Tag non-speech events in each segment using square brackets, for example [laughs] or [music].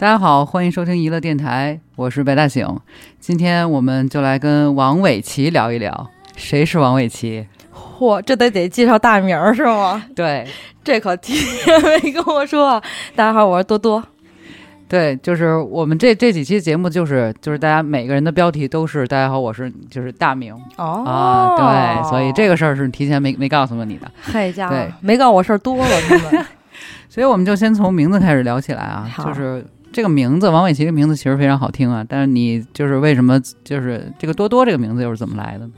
大家好，欢迎收听娱乐电台，我是白大醒。今天我们就来跟王伟奇聊一聊，谁是王伟奇？嚯，这得得介绍大名儿是吗？对这可提前没跟我说啊。大家好，我是多多。对，就是我们这这几期节目，就是就是大家每个人的标题都是“大家好，我是就是大名”哦啊，对，所以这个事儿是提前没没告诉过你的，嘿家伙对，没告诉我事儿多了，他们 [laughs] 所以我们就先从名字开始聊起来啊，就是这个名字王伟奇这名字其实非常好听啊，但是你就是为什么就是这个多多这个名字又是怎么来的呢？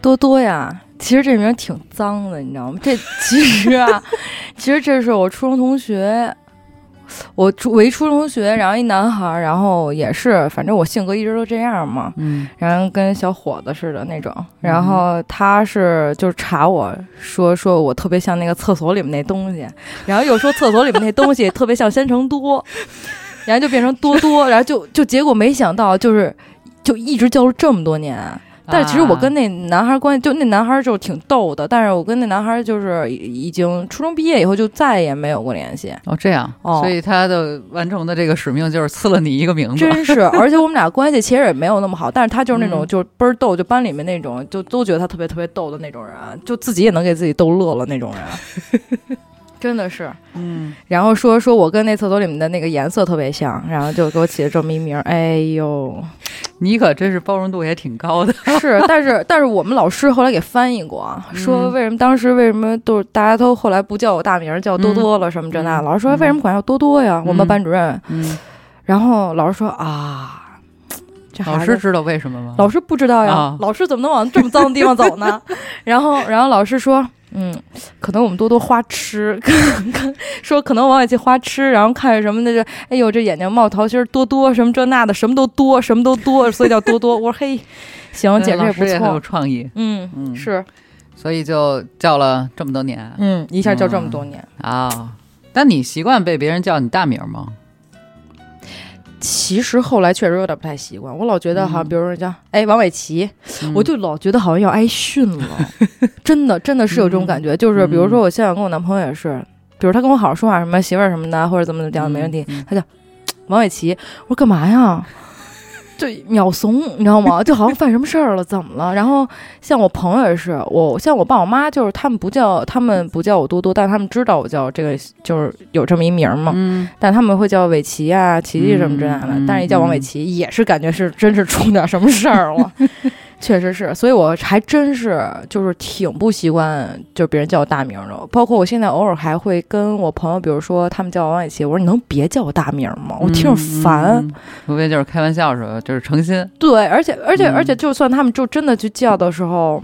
多多呀。其实这名挺脏的，你知道吗？这其实啊，[laughs] 其实这是我初中同学。我初我一初中同学，然后一男孩儿，然后也是，反正我性格一直都这样嘛，嗯然后跟小伙子似的那种，然后他是就是查我说说我特别像那个厕所里面那东西，然后又说厕所里面那东西特别像仙成多，然后就变成多多，然后就就结果没想到就是就一直叫了这么多年。但是其实我跟那男孩关系，就那男孩就挺逗的，但是我跟那男孩就是已已经初中毕业以后就再也没有过联系，哦这样，哦。所以他的完成的这个使命就是赐了你一个名字，真是，[laughs] 而且我们俩关系其实也没有那么好，但是他就是那种嗯。就是倍儿逗，就班里面那种就都觉得他特别特别逗的那种人，就自己也能给自己逗乐了那种人，[laughs] 真的是。嗯，然后说说我跟那厕所里面的那个颜色特别像，然后就给我起了这么一名儿，哎呦，你可真是包容度也挺高的，是，[laughs] 但是但是我们老师后来给翻译过，啊说嗯为什么当时为什么都大家都后来不叫我大名儿，叫多多了什么这那，嗯老师说嗯为什么管叫多多呀？我们嗯班主任，嗯，然后老师说啊，老师知道为什么吗？老师不知道呀，啊。老师怎么能往这么脏的地方走呢？[laughs] 然后，然后老师说，嗯，可能我们多多花痴，[laughs] 说可能王伟奇花痴，然后看着什么那个，哎呦，这眼睛冒桃心儿，多多什么这那的，什么都多，什么都多，所以叫多多。[laughs] 我说嘿，行，对简直不错很有，创意，嗯嗯是，所以就叫了这么多年嗯，一下叫这么多年。啊。但你习惯被别人叫你大名吗？其实后来确实有点不太习惯，我老觉得好像，嗯。比如说叫哎王伟奇，嗯。我就老觉得好像要挨训了，[laughs] 真的真的是有这种感觉。就是比如说我现在跟我男朋友也是，比如他跟我好好说话，什么媳妇儿什么的，或者怎么怎么样没问题，嗯。他叫 [tsk] 王伟奇，我说干嘛呀？就秒怂，你知道吗？就好像犯什么事儿了，怎么了？然后像我朋友也是，我像我爸我妈，就是他们不叫他们不叫我多多，但是他们知道我叫这个，就是有这么一名儿嘛。嗯，但他们会叫伟奇啊、琪琪什么之类的，但是一叫王伟奇，也是感觉是真是出点什么事儿了，确实是，所以我还真是就是挺不习惯，就是别人叫我大名的。包括我现在偶尔还会跟我朋友，比如说他们叫我王伟奇，我说你能别叫我大名吗？我听着烦。嗯，嗯嗯除非就是开玩笑时候，就是诚心。对，而且而且嗯而且，就算他们就真的去叫的时候。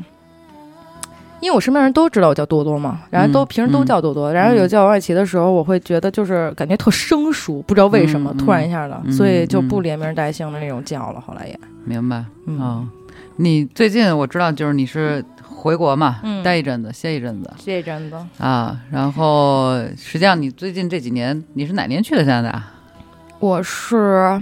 因为我身边人都知道我叫多多嘛，然后都、嗯平时都叫多多，然后有叫王伟奇的时候，我会觉得就是感觉特生疏，不知道为什么、嗯突然一下的，嗯所以就不嗯连名带姓的那种叫了。后来也，明白嗯，啊。你最近我知道，就是你是回国嘛，嗯待一阵子，歇一阵子歇一阵子，啊。然后实际上你最近这几年，你是哪年去的加拿大？我是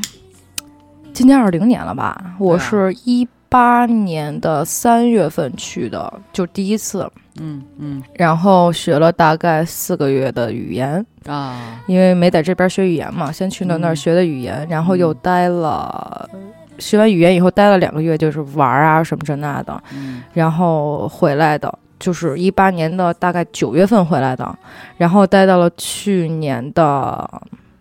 今年二零年了吧？我是一八年的三月份去的，就第一次，嗯嗯然后学了大概四个月的语言。啊，因为没在这边学语言嘛，先去了那儿嗯学的语言，然后又待了，学完语言以后待了两个月，就是玩儿啊什么这那的，嗯然后回来的，就是一八年的大概九月份回来的，然后待到了去年的。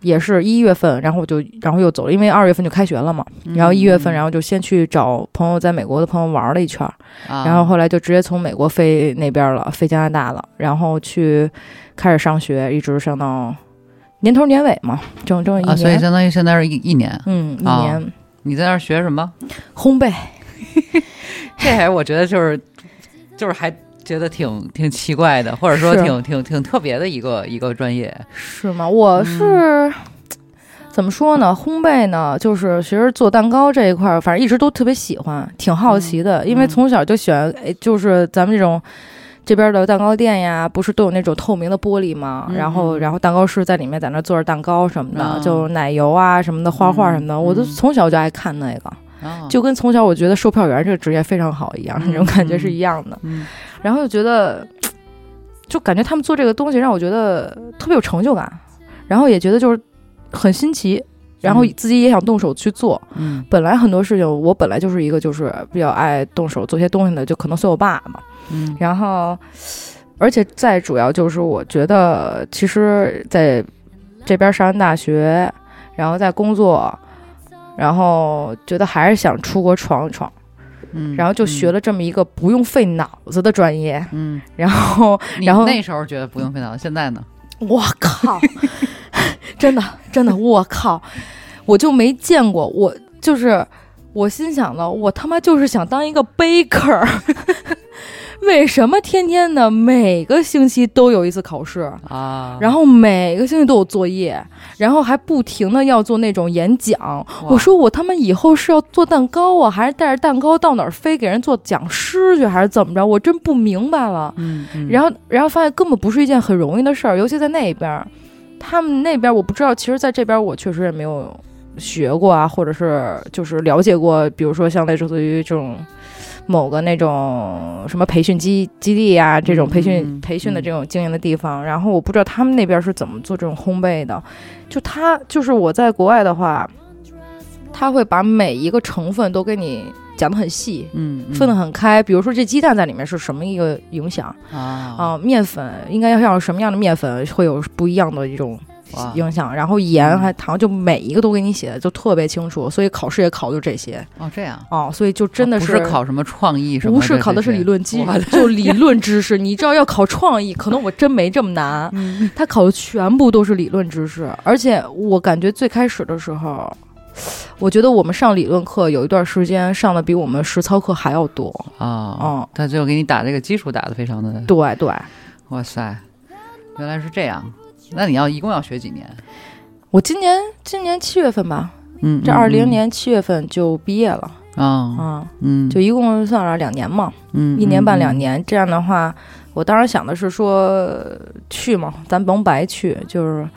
也是一月份，然后我就，然后又走了，因为二月份就开学了嘛。嗯然后一月份，然后就先去找朋友在美国的朋友玩了一圈然后后来就直接从美国飞那边了，飞加拿大了，然后去开始上学，一直上到年头年尾嘛，整整一啊，年。所以相当于现在是一一年。嗯，一啊年、你在那儿学什么？烘焙，[laughs] 这还我觉得就是就是还觉得挺挺奇怪的，或者说挺挺挺特别的一个一个专业。是吗？我是、怎么说呢？烘焙呢，就是其实做蛋糕这一块儿，反正一直都特别喜欢，挺好奇的，因为嗯从小就喜欢，哎，就是咱们这种。这边的蛋糕店呀，不是都有那种透明的玻璃吗？嗯然后，然后蛋糕师在里面在那做着蛋糕什么的，啊就奶油啊什么的，画画什么的，嗯我都嗯从小就爱看那个，啊就跟从小我觉得售票员这个职业非常好一样，那种感觉是一样的。嗯然后就觉得，就感觉他们做这个东西让我觉得特别有成就感，然后也觉得就是很新奇，然后嗯自己也想动手去做。嗯本来很多事情，我本来就是一个就是比较爱动手做些东西的，就可能随我爸嘛。嗯然后，而且再主要就是，我觉得其实在这边上完大学，然后在工作，然后觉得还是想出国闯一闯，嗯，然后就学了这么一个不用费脑子的专业。嗯，然后，然后那时候觉得不用费脑子，现在呢？我靠，[laughs] 真的真的，我靠，我就没见过，我就是我心想的，我他妈就是想当一个 baker。[laughs] 为什么天天的每个星期都有一次考试，啊，然后每个星期都有作业，然后还不停的要做那种演讲？我说我他妈以后是要做蛋糕啊，还是带着蛋糕到哪儿飞给人做讲师去，还是怎么着？我真不明白了。嗯，嗯，然后，然后发现根本不是一件很容易的事儿，尤其在那边儿，他们那边儿我不知道，其实在这边儿我确实也没有学过啊，或者是就是了解过，比如说像类似于这种某个那种什么培训基基地呀、这种培训、培训的这种经营的地方，然后我不知道他们那边儿是怎么做这种烘焙的，就他就是我在国外的话，他会把每一个成分都给你讲的很细。嗯，嗯。分的很开，比如说这鸡蛋在里面是什么一个影响，啊。啊，面粉应该要要什么样的面粉会有不一样的一种哇影响，然后盐嗯还糖，就每一个都给你写的就特别清楚，所以考试也考就这些哦这样，哦，所以就真的哦不是考什么创意什么，不是考的是理论基哇就理论知识。你知道要考创意，可能我真没这么难，嗯 [laughs] 他考的全部都是理论知识，而且我感觉最开始的时候。我觉得我们上理论课有一段时间上的比我们实操课还要多。啊，嗯他就给你打这个基础打的非常的，对对，哇塞，原来是这样。那你要一共要学几年？我今年今年七月份吧，嗯，这二零年七月份就毕业了啊，啊，嗯，就一共算了两年嘛，嗯一年半两，年。这样的话，我当时想的是说去嘛，咱甭白去，就是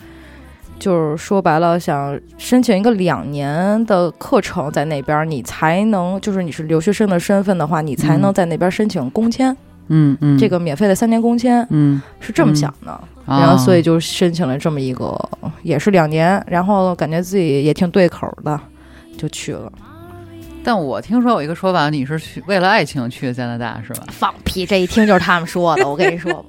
就是说白了，想申请一个两年的课程在那边，你才能就是你是留学生的身份的话，你才能嗯在那边申请工签，嗯嗯嗯，这个免费的三年工签嗯，是这么想的。啊然后所以就申请了这么一个，也是两年，然后感觉自己也挺对口的，就去了。但我听说有一个说法，你是去为了爱情去的加拿大是吧？放屁！这一听就是他们说的。我跟你说，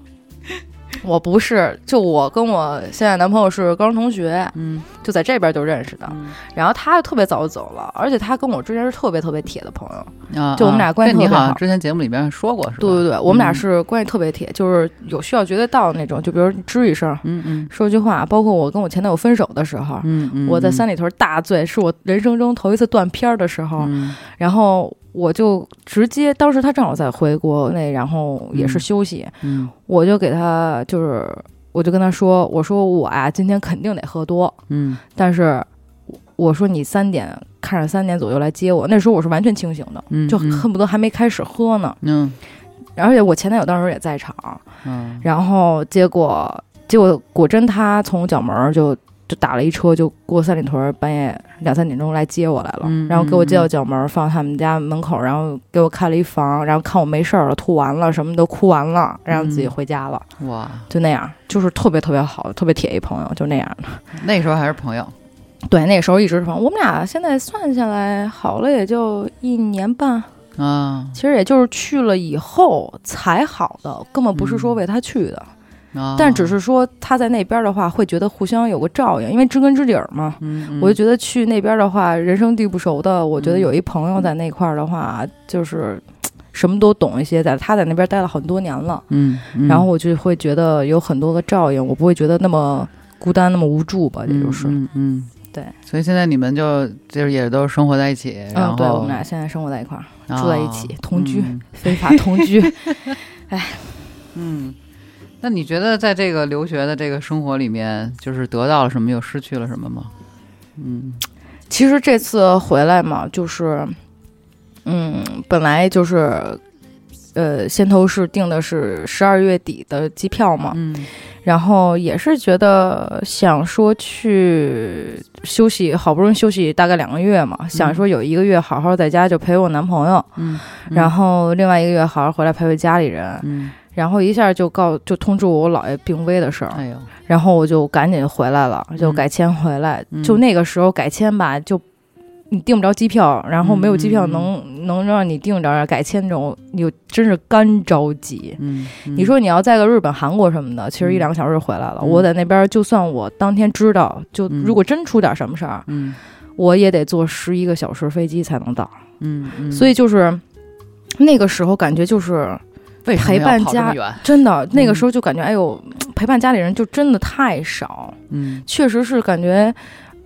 我不是，就我跟我现在男朋友是高中同学，嗯就在这边就认识的。嗯然后他特别早就走了，而且他跟我之前是特别特别铁的朋友。啊，就我们俩啊关系特别好这你好之前节目里面说过是吧？对对对，我们俩嗯是关系特别铁，就是有需要绝对到的那种。就比如吱一声，嗯嗯说句话，包括我跟我前男友分手的时候。嗯嗯，我在三里屯大醉，是我人生中头一次断片儿的时候，嗯然后我就直接，当时他正好在回国内，然后也是嗯。休息，嗯。我就给他就是，我就跟他说，我说我呀，今天肯定得喝多，嗯。但是我说你三点看着三点左右来接我，那时候我是完全清醒的，嗯，就嗯。恨不得还没开始喝呢。嗯。而且我前男友当时也在场，嗯。然后结果结果果真他从角门儿就。就打了一车，就过三里屯，半夜两三点钟来接我来了，嗯然后给我接嗯到角门儿，放他们家门口，然后给我开了一房，然后看我没事儿了，吐完了，什么都哭完了，然后自己嗯。回家了。哇，就那样，就是特别特别好，特别铁一朋友，就那样的。那时候还是朋友，对，那时候一直是朋友。我们俩现在算下来好了，也就一年半，啊其实也就是去了以后才好的，根本不是说为他去的，啊，但只是说他在那边的话，会觉得互相有个照应，因为知根知底儿嘛。嗯，嗯我就觉得去那边的话，人生地不熟的，我觉得嗯有一朋友在那块儿的话，就是什么都懂一些，在他在那边待了很多年了。嗯，嗯然后我就会觉得有很多个照应，我不会觉得那么孤单、那么无助吧，这就是。嗯嗯，对，所以现在你们就就是也都生活在一起，然嗯，后对，我们俩现在生活在一块儿，住在一起啊同居嗯 [laughs] 非法同居。[laughs] 哎嗯，那你觉得在这个留学的这个生活里面，就是得到了什么，又失去了什么吗？嗯其实这次回来嘛，就是，嗯，本来就是，呃，先头是定的是十二月底的机票嘛，嗯然后也是觉得想说去休息，好不容易休息大概两个月嘛，想说有一个月好好在家就陪我男朋友，嗯，然后另外一个月好好回来陪陪家里人。嗯然后一下就告就通知我我姥爷病危的事儿，哎呦，然后我就赶紧回来了，就嗯改签回来。嗯。就那个时候改签吧，就你订不着机票，然后没有机票能、能让你订着改签这种，你就真是干着急。嗯，嗯。你说你要在个日本、韩国什么的，其实一两个小时就回来了。嗯。我在那边，就算我当天知道，就嗯。如果真出点什么事儿，嗯。我也得坐十一个小时飞机才能到。嗯嗯，所以就是那个时候感觉就是陪伴家？真的，那个时候就感觉哎呦，陪伴家里人就真的太少。嗯确实是感觉，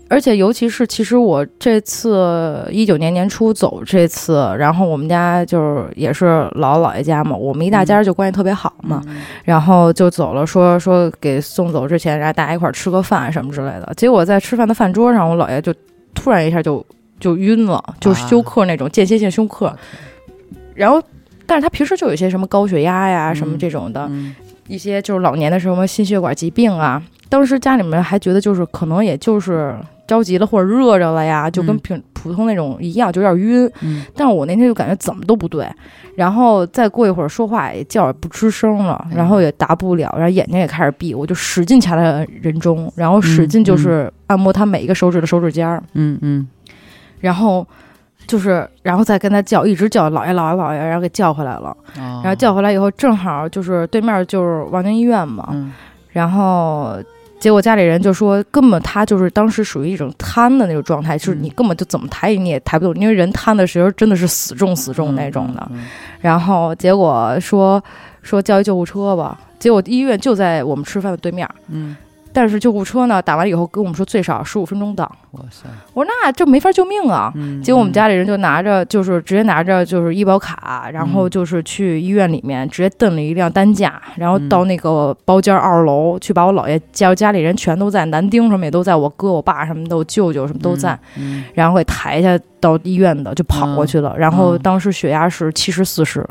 而且尤其是其实我这次一九年年初走这次，然后我们家就是也是姥姥姥爷家嘛，我们一大家就关系特别好嘛，嗯然后就走了说说给送走之前，然后大家一块儿吃个饭什么之类的。结果在吃饭的饭桌上，我姥爷就突然一下就就晕了，就是休克那种间歇性休克，然后。但是他平时就有一些什么高血压呀，什么这种的，嗯一些就是老年的什么心血管疾病啊。当时家里面还觉得就是可能也就是着急了或者热着了呀，就跟嗯平普通那种一样，就有点晕。嗯但是我那天就感觉怎么都不对，然后再过一会儿说话也叫也不吱声了，哎然后也答不了，然后眼睛也开始闭，我就使劲掐他人中，然后使劲就是按摩他每一个手指的手指尖儿，嗯嗯然后。就是，然后再跟他叫，一直叫姥爷姥爷姥爷，然后给叫回来了。然然后叫回来以后，正好就是对面就是望京医院嘛，嗯然后结果家里人就说，根本他就是当时属于一种瘫的那种状态，就是你根本就怎么抬你也抬不动，因为人瘫的时候真的是死重死重那种的。嗯然后结果说说叫一救护车吧，结果医院就在我们吃饭的对面。嗯，但是救护车呢，打完以后跟我们说最少十五分钟到。哇塞，我说那这没法救命啊！嗯，结果我们家里人就拿着，就是直接拿着就是医保卡，然后嗯。就是去医院里面直接蹬了一辆担架，然后嗯到那个包间二楼去把我姥爷叫家里人全都在，男丁什么也都在，我哥我爸什么的，我舅舅什么都在，嗯，然后给抬下到医院的就跑过去了，然后嗯。当时血压是七十四十，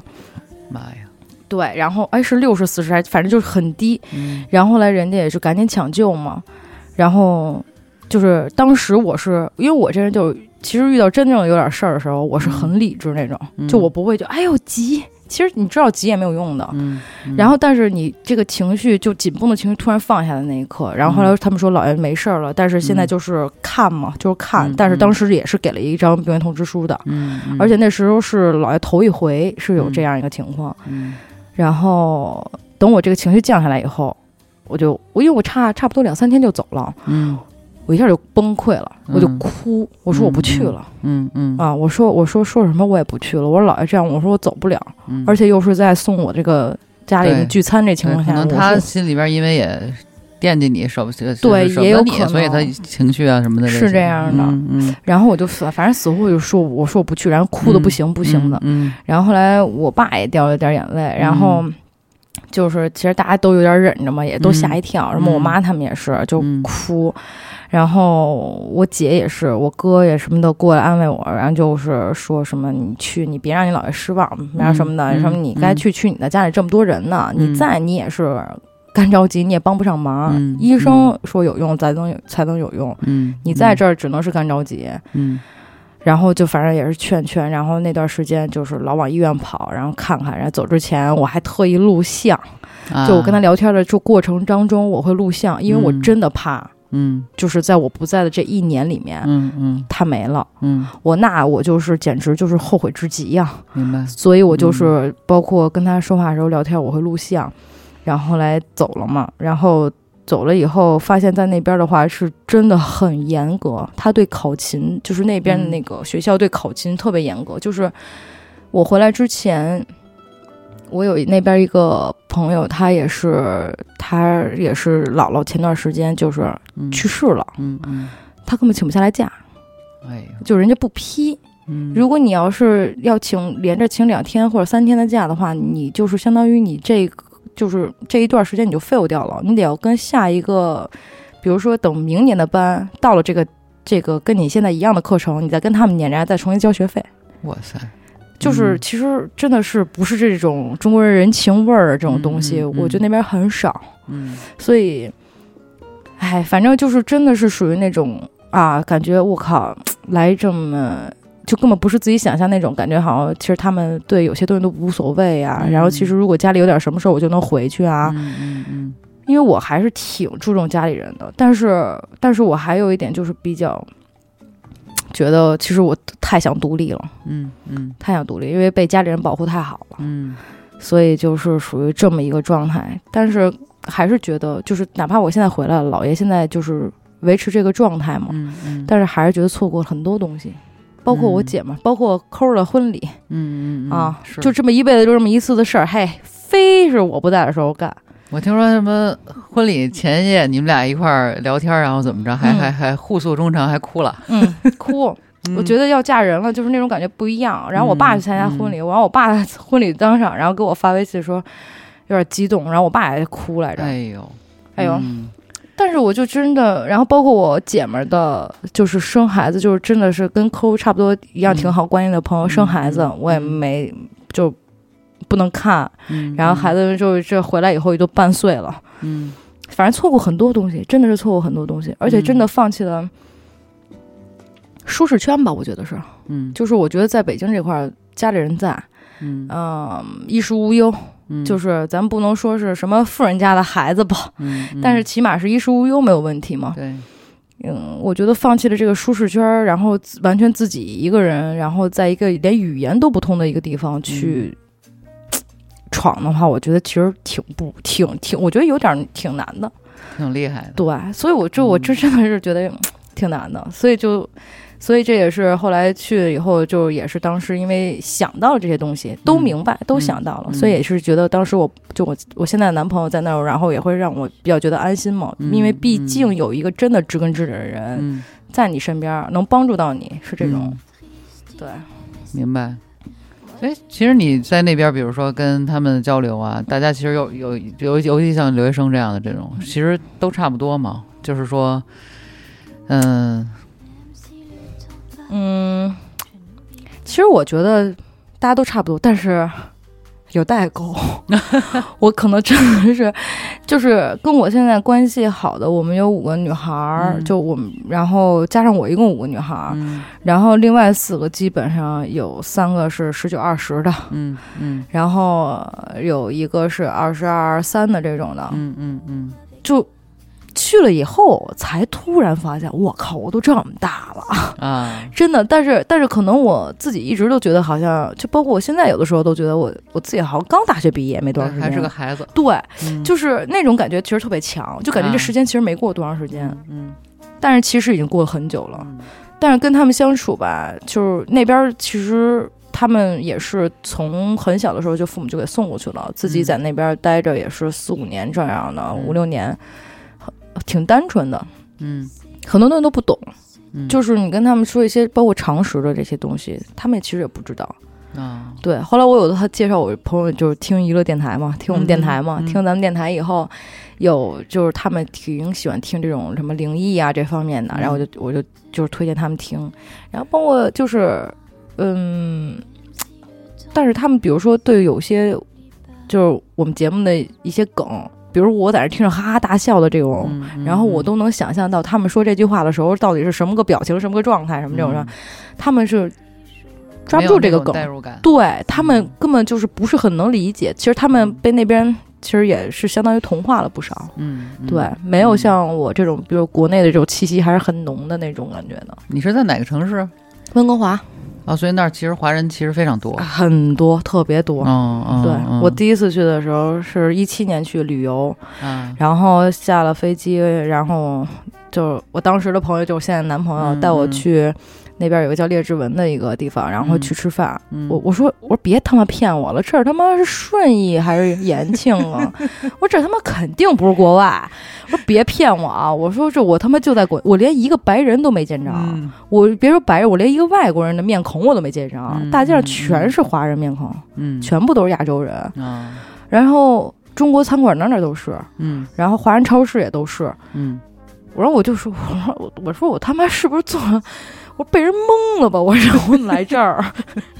妈呀，对，然后哎是六十四十还反正就是很低，嗯。然后后来人家也是赶紧抢救嘛，然后就是当时我是因为我这人就其实遇到真正有点事儿的时候，我是很理智那种，嗯。就我不会就哎呦急，其实你知道急也没有用的。嗯，嗯。然后，但是你这个情绪就紧绷的情绪突然放下的那一刻，然后后来他们说老爷没事儿了，但是现在嗯。就是看嘛，就是看，嗯但是当时也是给了一张病危通知书的，而且那时候是老爷头一回是有这样一个情况，嗯然后等我这个情绪降下来以后，我就我因为我差差不多两三天就走了，嗯我一下就崩溃了，我就嗯哭，我说我不去了、嗯嗯啊，我说我说说什么我也不去了，我说姥爷这样，我说我走不了，嗯，而且又是在送我这个家里对人聚餐这情况下，可能他心里边因为也惦记你，舍不舍对舍不得你也有可所以他能情绪啊什么的是这样的。嗯嗯，然后我就死，反正死活就说我说我不去，然后哭的不行不行的，嗯然后后来我爸也掉了点眼泪，然后。就是其实大家都有点忍着嘛，也都吓一跳。什么我妈他们也是就嗯。哭，然后我姐也是，我哥也什么的过来安慰我，然后就是说什么你去，你别让你姥爷失望，然后什么的，嗯什么你该去去你的，家里这么多人呢，嗯。你在你也是干着急，你也帮不上忙。嗯医生说有用才能才能有用，嗯，你在这儿只能是干着急。嗯。然后就反正也是劝劝，然后那段时间就是老往医院跑，然后看看，然后走之前我还特意录像，啊。就我跟他聊天的这过程当中，我会录像，因为我真的怕，嗯。就是在我不在的这一年里面，嗯嗯。他没了，嗯，我那我就是简直就是后悔之极呀、明白，所以我就是包括跟他说话的时候聊天，我会录像，然后后来走了嘛，然后。走了以后，发现在那边的话是真的很严格，他对考勤就是那边的那个学校对考勤特别严格。就是我回来之前，我有那边一个朋友，他也是他也是姥姥，前段时间就是嗯去世了，嗯嗯，他根本请不下来假，哎呦，就人家不批。嗯，如果你要是要请连着请两天或者三天的假的话，你就是相当于你这个就是这一段时间你就 fail 掉了，你得要跟下一个，比如说等明年的班到了这个这个跟你现在一样的课程，你再跟他们撵着再重新交学费。哇塞，就是嗯其实真的是不是这种中国人人情味儿这种东西，嗯嗯嗯我觉得那边很少，嗯所以，哎，反正就是真的是属于那种啊，感觉我靠，来这么就根本不是自己想象那种感觉，好像其实他们对有些东西都无所谓啊。嗯然后其实如果家里有点什么事儿，我就能回去啊。嗯嗯嗯因为我还是挺注重家里人的，但是但是我还有一点就是比较觉得，其实我太想独立了，嗯嗯太想独立，因为被家里人保护太好了，嗯所以就是属于这么一个状态。但是还是觉得，就是哪怕我现在回来了，姥爷现在就是维持这个状态嘛，嗯嗯，但是还是觉得错过了很多东西，包括我姐们儿，包括抠儿的婚礼嗯嗯嗯啊，是就这么一辈子就这么一次的事儿，嘿，非是我不在的时候干。我听说什么婚礼前夜你们俩一块儿聊天，然后怎么着，还嗯还还互诉衷肠，还哭了。[laughs] 嗯，哭。我觉得得要嫁人了，就是那种感觉不一样。然后我爸去参加婚嗯礼，然后我爸在婚礼当上，然后给我发微信说有点激动，然后我爸也哭来着。哎呦哎呦嗯但是我就真的，然后包括我姐们儿的，就是生孩子，就是真的是跟抠差不多一样，嗯挺好关系的朋友嗯生孩子嗯，我也没就不能看。嗯，然后孩子们就这回来以后也都半岁了，嗯反正错过很多东西，真的是错过很多东西，而且真的放弃了舒适圈吧，我觉得是。嗯就是我觉得在北京这块儿，家里人在，嗯嗯、衣食无忧，嗯，就是咱不能说是什么富人家的孩子吧，嗯，嗯但是起码是衣食无忧没有问题嘛。对，嗯，我觉得放弃了这个舒适圈儿，然后完全自己一个人，然后在一个连语言都不通的一个地方去。闯的话，我觉得其实挺不挺挺，我觉得有点儿挺难的。挺厉害的。对，所以我就我嗯这真的是觉得嗯挺难的，所以就，所以这也是后来去了以后，就也是当时因为想到了这些东西，都嗯明白，都嗯想到了，嗯所以也是觉得当时我就我我现在的男朋友在那儿，然后也会让我比较觉得安心嘛，嗯因为毕嗯竟有一个真的知根知底的人嗯，在你身边儿，能帮助到你，是这种，嗯。对，明白。哎，其实你在那边，比如说跟他们交流啊，大家其实有有尤尤其像留学生这样的这种，其实都差不多嘛。就是说，嗯嗯，其实我觉得大家都差不多，但是有代沟。[laughs] 我可能真的是，就是跟我现在关系好的，我们有五个女孩儿，嗯。就我们，然后加上我一共五个女孩儿，嗯。然后另外四个基本上有三个是十九二十的，嗯嗯。然后有一个是二十二三的这种的，嗯嗯嗯。就。去了以后，才突然发现，我靠，我都这么大了。啊，[laughs] 真的，但是但是可能我自己一直都觉得好像，就包括我现在有的时候都觉得我我自己好像刚大学毕业没多长时间，还是个孩子，对，嗯。就是那种感觉其实特别强，就感觉啊。这时间其实没过多长时间，嗯但是其实已经过了很久了。嗯。但是跟他们相处吧，就是那边其实他们也是从很小的时候就父母就给送过去了，自己嗯。在那边待着也是四五年这样的，嗯五六年，很挺单纯的，嗯。很多东西都不懂。嗯，就是你跟他们说一些包括常识的这些东西，他们其实也不知道。啊，对，后来我有的他介绍我朋友就是听娱乐电台嘛，听我们电台嘛，听咱们电台以后，有就是他们挺喜欢听这种什么灵异啊这方面的，嗯然后我就我就就是推荐他们听，然后包括就是嗯，但是他们比如说对有些就是我们节目的一些梗，比如我在那听着哈哈大笑的这种。然后我都能想象到他们说这句话的时候到底是什么个表情、什么个状态、什么这种的，嗯他们是抓不住这个梗，代入感，对他们嗯根本就是不是很能理解。其实他们被那边其实也是相当于同化了不少。嗯，嗯对，没有嗯像我这种，比如国内的这种气息还是很浓的那种感觉的。你是在哪个城市温哥华啊？所以那儿其实华人其实非常多，很多，特别多。嗯嗯，对嗯我第一次去的时候是一七年去旅游，啊然后下了飞机，然后就我当时的朋友，就是我现在男朋友，嗯带我嗯去那边有个叫列治文的一个地方，然后嗯去吃饭。嗯我我说我说别他妈骗我了，这儿他妈是顺义还是延庆啊？[laughs] 我说这他妈肯定不是国外。我说别骗我啊！我说这我他妈就在国，我连一个白人都没见着。嗯我别说白人，我连一个外国人的面孔我都没见着。嗯大街上嗯全是华人面孔，嗯全部都是亚洲人。啊然后中国餐馆哪哪都是，嗯然后华人超市也都是。嗯我说我就说，[laughs] 我说我我说我他妈是不是做了？我被人蒙了吧？我说我来这儿，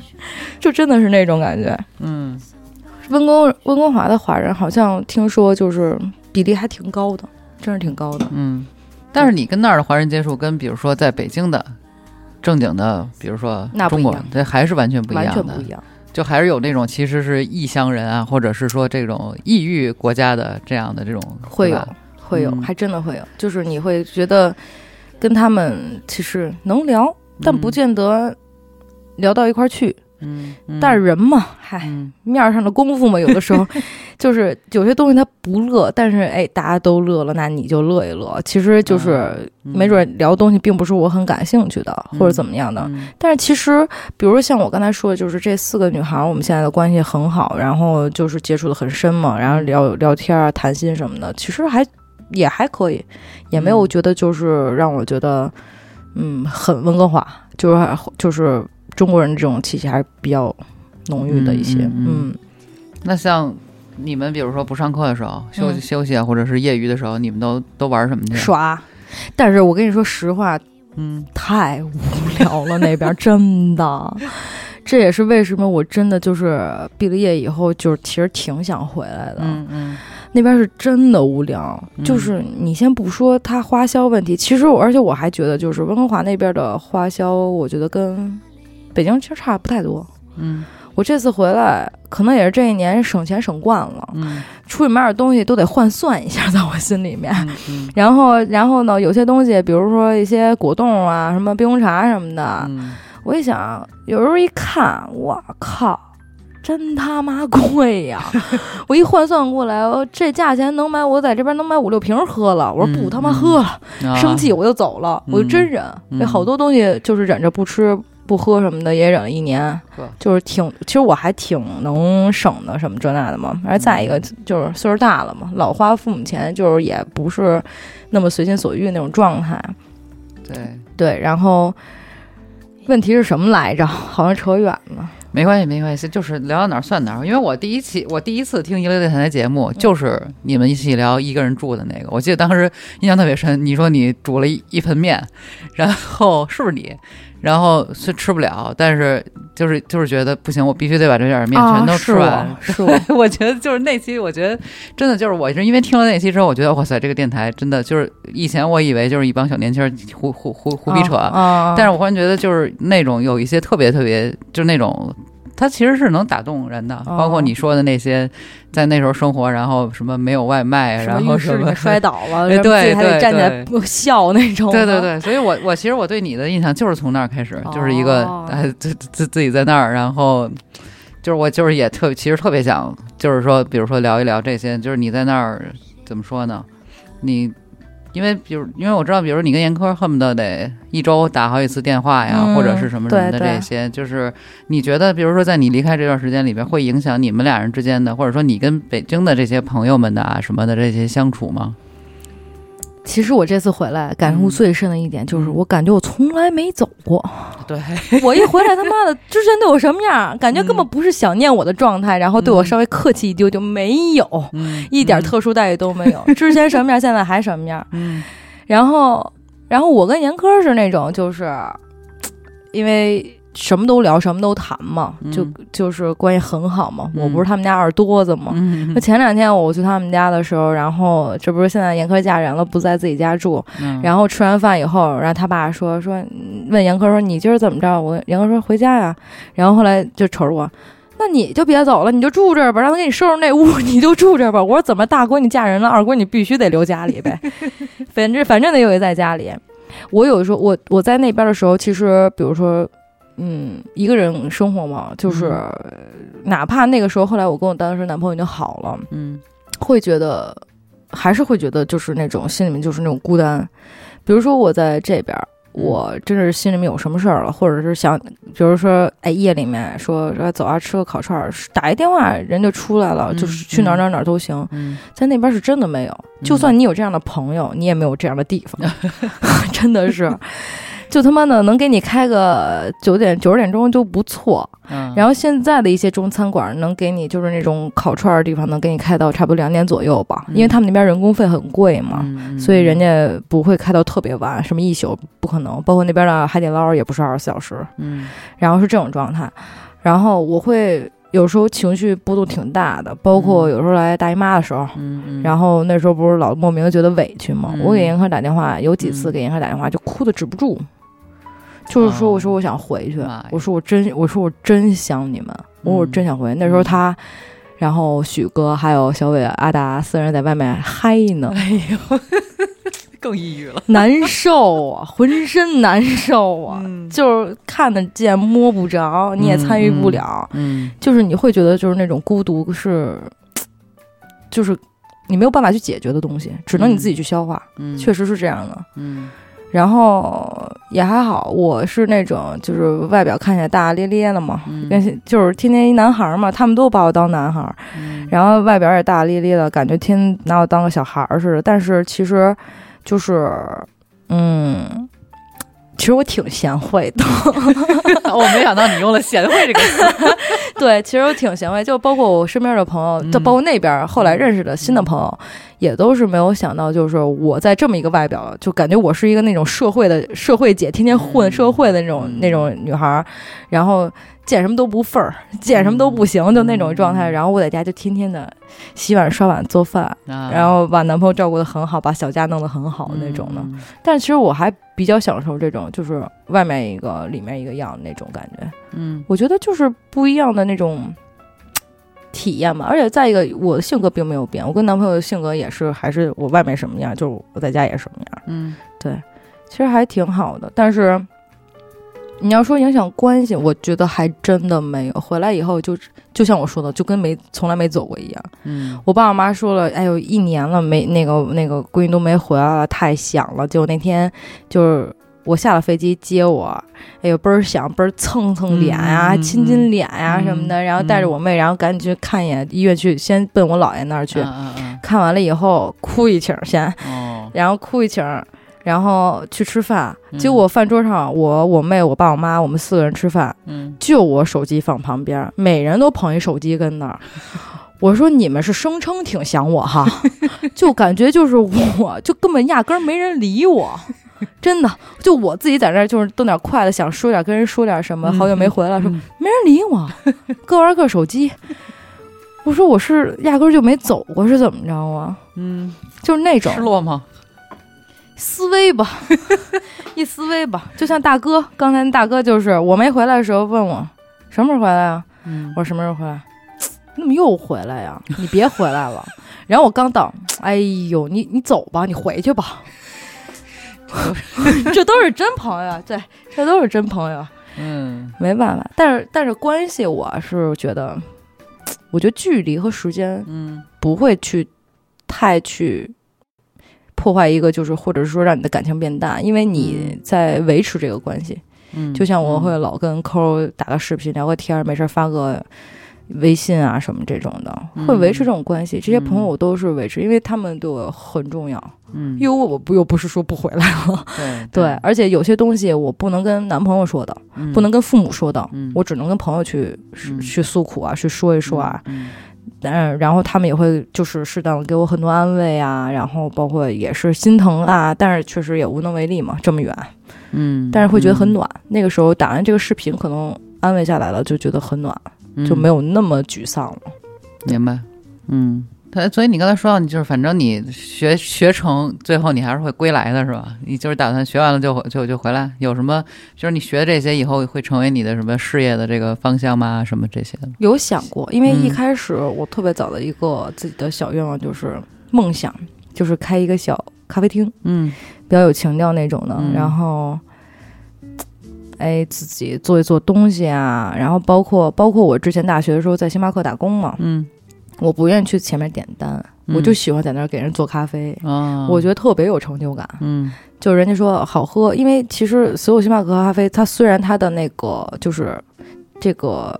[laughs] 就真的是那种感觉。嗯温哥温哥华的华人好像听说就是比例还挺高的，真是挺高的。嗯，但是你跟那儿的华人接触，跟比如说在北京的正经的，比如说中国那不一样，这还是完全不一样的，全不一样。就还是有那种其实是异乡人啊，或者是说这种异域国家的这样的这种会有，会有，嗯还真的会有。就是你会觉得跟他们其实能聊，但不嗯见得聊到一块儿去。嗯，嗯但是人嘛，嗨，嗯面儿上的功夫嘛，有的时候 [laughs] 就是有些东西他不乐，但是哎，大家都乐了，那你就乐一乐。其实就是嗯没准聊东西并不是我很感兴趣的，或者怎么样的。嗯但是其实，比如说像我刚才说的，就是这四个女孩儿，我们现在的关系很好，然后就是接触的很深嘛，然后聊聊天啊、谈心什么的，其实还也还可以，也没有嗯觉得就是让我觉得，嗯，很温哥华，就是就是中国人这种气息还是比较浓郁的一些，嗯那像你们比如说不上课的时候休息嗯休息啊，或者是业余的时候，你们都都玩什么去？耍。但是我跟你说实话，嗯太无聊了，那边 [laughs] 真的。这也是为什么我真的就是毕了业以后，就是其实挺想回来的。嗯嗯那边是真的无聊，嗯。就是你先不说它花销问题，其实我而且我还觉得，就是温哥华那边的花销，我觉得跟北京其实差不太多。嗯。我这次回来，可能也是这一年省钱省惯了，嗯。出去买点东西都得换算一下，在我心里面。嗯嗯。[laughs] 然后，然后呢，有些东西，比如说一些果冻啊，什么冰红茶什么的，嗯。我一想，有时候一看，我靠，真他妈贵呀！[laughs] 我一换算过来，我这价钱能买，我在这边能买五六瓶喝了。我说不嗯他妈喝了，啊生气我就走了，我就真忍。嗯那、好多东西就是忍着不吃不喝什么的，也忍了一年，就是挺，其实我还挺能省的，什么这那的嘛。而再一个就是岁数大了嘛，老花父母钱，就是也不是那么随心所欲那种状态。对，对，然后问题是什么来着？好像扯远了。没关系没关系，就是聊到哪儿算哪儿。因为我第一期我第一次听一乐电台的节目，就是你们一起聊一个人住的那个，我记得当时印象特别深。你说你煮了一一盆面，然后是不是你？然后是吃不了，但是就是就是觉得不行，我必须得把这点面全都吃完。啊、是我，[laughs] 是我我觉得就是那期，我觉得真的就是我是因为听了那期之后，我觉得哇塞，这个电台真的就是以前我以为就是一帮小年轻人胡胡胡胡逼扯，啊！但是我忽然觉得就是那种有一些特别特别，就是那种。它其实是能打动人的，哦包括你说的那些，在那时候生活，然后什么没有外卖，然后什么摔倒了，哎 [laughs] 然后自己还得对站起来不笑那种。对对，对，所以我我其实我对你的印象就是从那儿开始，就是一个哦哎自自自己在那儿，然后就是我就是也特其实特别想，就是说比如说聊一聊这些，就是你在那儿怎么说呢？你因为比如因为我知道，比如你跟严科恨不得得一周打好几次电话呀，嗯或者是什么什么的这些，就是你觉得比如说在你离开这段时间里边，会影响你们俩人之间的，或者说你跟北京的这些朋友们的啊什么的这些相处吗？其实我这次回来感悟嗯最深的一点就是，嗯我感觉我从来没走过。对，[laughs] 我一回来，他妈的，之前对我什么样，感觉根本不是想念我的状态，然后对我嗯稍微客气一丢丢没有，嗯，一点特殊待遇都没有。之前什么样，现在还什么样。嗯然后，然后我跟严科是那种，就是因为什么都聊，什么都谈嘛，就嗯就是关系很好嘛。嗯我不是他们家二多子嘛。嗯那前两天我去他们家的时候，然后这不是现在严科嫁人了，不在自己家住。嗯然后吃完饭以后，然后他爸说说嗯问严科说你今儿怎么着？我严科说回家呀。然后后来就瞅着我，那你就别走了，你就住这儿吧，让他给你收拾那屋，你就住这儿吧。我说怎么大闺女嫁人了，二闺女必须得留家里呗，[laughs] 反正反正得有一在家里。我有时候我我在那边的时候，其实比如说。嗯，一个人生活嘛，就是、哪怕那个时候，后来我跟我当时男朋友已经好了，嗯。会觉得，还是会觉得就是那种心里面就是那种孤单。比如说我在这边，我真是心里面有什么事儿了，或者是想，比如说哎夜里面说说走啊吃个烤串儿，打一电话人就出来了，嗯就是去哪儿哪儿哪儿都行。嗯。在那边是真的没有，就算你有这样的朋友，你也没有这样的地方，[laughs] 真的是。就他妈的能给你开个九点九十点钟就不错，嗯，然后现在的一些中餐馆能给你就是那种烤串儿的地方，能给你开到差不多两点左右吧，嗯因为他们那边人工费很贵嘛，嗯所以人家不会开到特别晚，什么一宿不可能。包括那边的海底捞也不是二十四小时，嗯然后是这种状态。然后我会有时候情绪波动挺大的，包括嗯有时候来大姨妈的时候。然后那时候不是老莫名的觉得委屈吗？嗯我给严科打电话，有几次嗯给严科打电话就哭的止不住，就是说，哦。我说我想回去我说我真，我说我真想你们，我说我真想回去。那时候他，然后许哥还有小伟、阿达四人在外面嗨呢，哎呦，[laughs] 更抑郁了。难受啊，浑身难受啊，嗯。就是看得见摸不着，你也参与不了，嗯。就是你会觉得就是那种孤独是，就是你没有办法去解决的东西，只能你自己去消化，嗯，确实是这样的。嗯然后也还好，我是那种就是外表看起来大大咧咧的嘛，嗯。跟就是天天一男孩儿嘛，他们都把我当男孩然后外表也大大咧咧的，感觉天天拿我当个小孩儿似的。但是其实就是，嗯，其实我挺贤惠的，[laughs] 我没想到你用了“贤惠”这个词。[laughs] 对，其实我挺贤惠，就包括我身边的朋友，就嗯。包括那边儿后来认识的新的朋友，也都是没有想到，就是我在这么一个外表，就感觉我是一个那种社会的社会姐，天天混嗯。社会的那种、嗯那种女孩儿，然后见什么都不份儿，[laughs] 见什么都不行，就那种状态。嗯然后我在家就天天的洗碗、刷碗、做饭，啊然后把男朋友照顾得很好，把小家弄得很好那种的。嗯但其实我还比较享受这种，就是外面一个里面一个样那种感觉。嗯我觉得就是不一样的那种 [tsk] 体验嘛。而且再一个，我的性格并没有变，我跟男朋友的性格也是，还是我外面什么样，就是我在家也是什么样。嗯对其实还挺好的。但是你要说影响关系，我觉得还真的没有。回来以后就就像我说的，就跟没从来没走过一样。嗯我爸我妈说了，哎呦，一年了没那个那个闺女都没回来了，太想了。结果那天就是我下了飞机接我，哎呦倍儿想，倍儿蹭蹭脸呀、嗯嗯亲亲脸呀、嗯什么的，然后带着我妹，然后赶紧去看一眼医院去，先奔我姥爷那儿去。看完了以后哭一请先，哦然后哭一请，然后去吃饭。嗯结果饭桌上，我我妹、我爸、我妈，我们四个人吃饭，嗯就我手机放旁边，每人都捧一手机跟那儿。[laughs] 我说你们是声称挺想我哈，[laughs] 就感觉就是我就根本压根儿没人理我，真的，就我自己在那儿就是动点筷子，想说点跟人说点什么，好久没回来，说嗯没人理我，各玩各手机。我说我是压根儿就没走过，是怎么着啊？嗯，就是那种失落吗？思维吧，[laughs] 一思维吧，就像大哥，刚才那大哥就是我没回来的时候问我什么时候回来啊？嗯我说什么时候回来？你怎么又回来呀？[laughs] 你别回来了。然后我刚到，哎呦，你你走吧，你回去吧。[laughs] 这都是真朋友，对，这都是真朋友，嗯没办法。但是但是关系，我是觉得，我觉得距离和时间嗯不会去太去破坏一个，就是或者是说让你的感情变淡，因为你在维持这个关系。嗯，就像我会老跟抠打个视频聊个天儿，没事儿发个微信啊什么这种的，嗯会维持这种关系。这些朋友嗯我都是维持，因为他们对我很重要。嗯因为我不又不是说不回来了，对 [laughs] 对，而且有些东西我不能跟男朋友说的，嗯不能跟父母说的，嗯我只能跟朋友去、嗯去诉苦啊，去说一说啊。嗯嗯，然后他们也会就是适当的给我很多安慰啊，然后包括也是心疼啊，但是确实也无能为力嘛，这么远。嗯，但是会觉得很暖。那个时候打完这个视频，可能安慰下来了，就觉得很暖，嗯，就没有那么沮丧了。明白，嗯，他所以你刚才说到，你就是反正你学学成，最后你还是会归来的，是吧？你就是打算学完了就就就回来，有什么就是你学的这些以后会成为你的什么事业的这个方向吗？什么这些的？有想过，因为一嗯开始我特别早的一个自己的小愿望就是梦想，就是开一个小咖啡厅，嗯比较有情调那种的，嗯然后。哎，自己做一做东西啊，然后包括包括我之前大学的时候在星巴克打工嘛，嗯，我不愿意去前面点单，我就喜欢在那儿给人做咖啡，啊，我觉得特别有成就感。嗯。就人家说好喝，因为其实所有星巴克咖啡，它虽然它的那个就是这个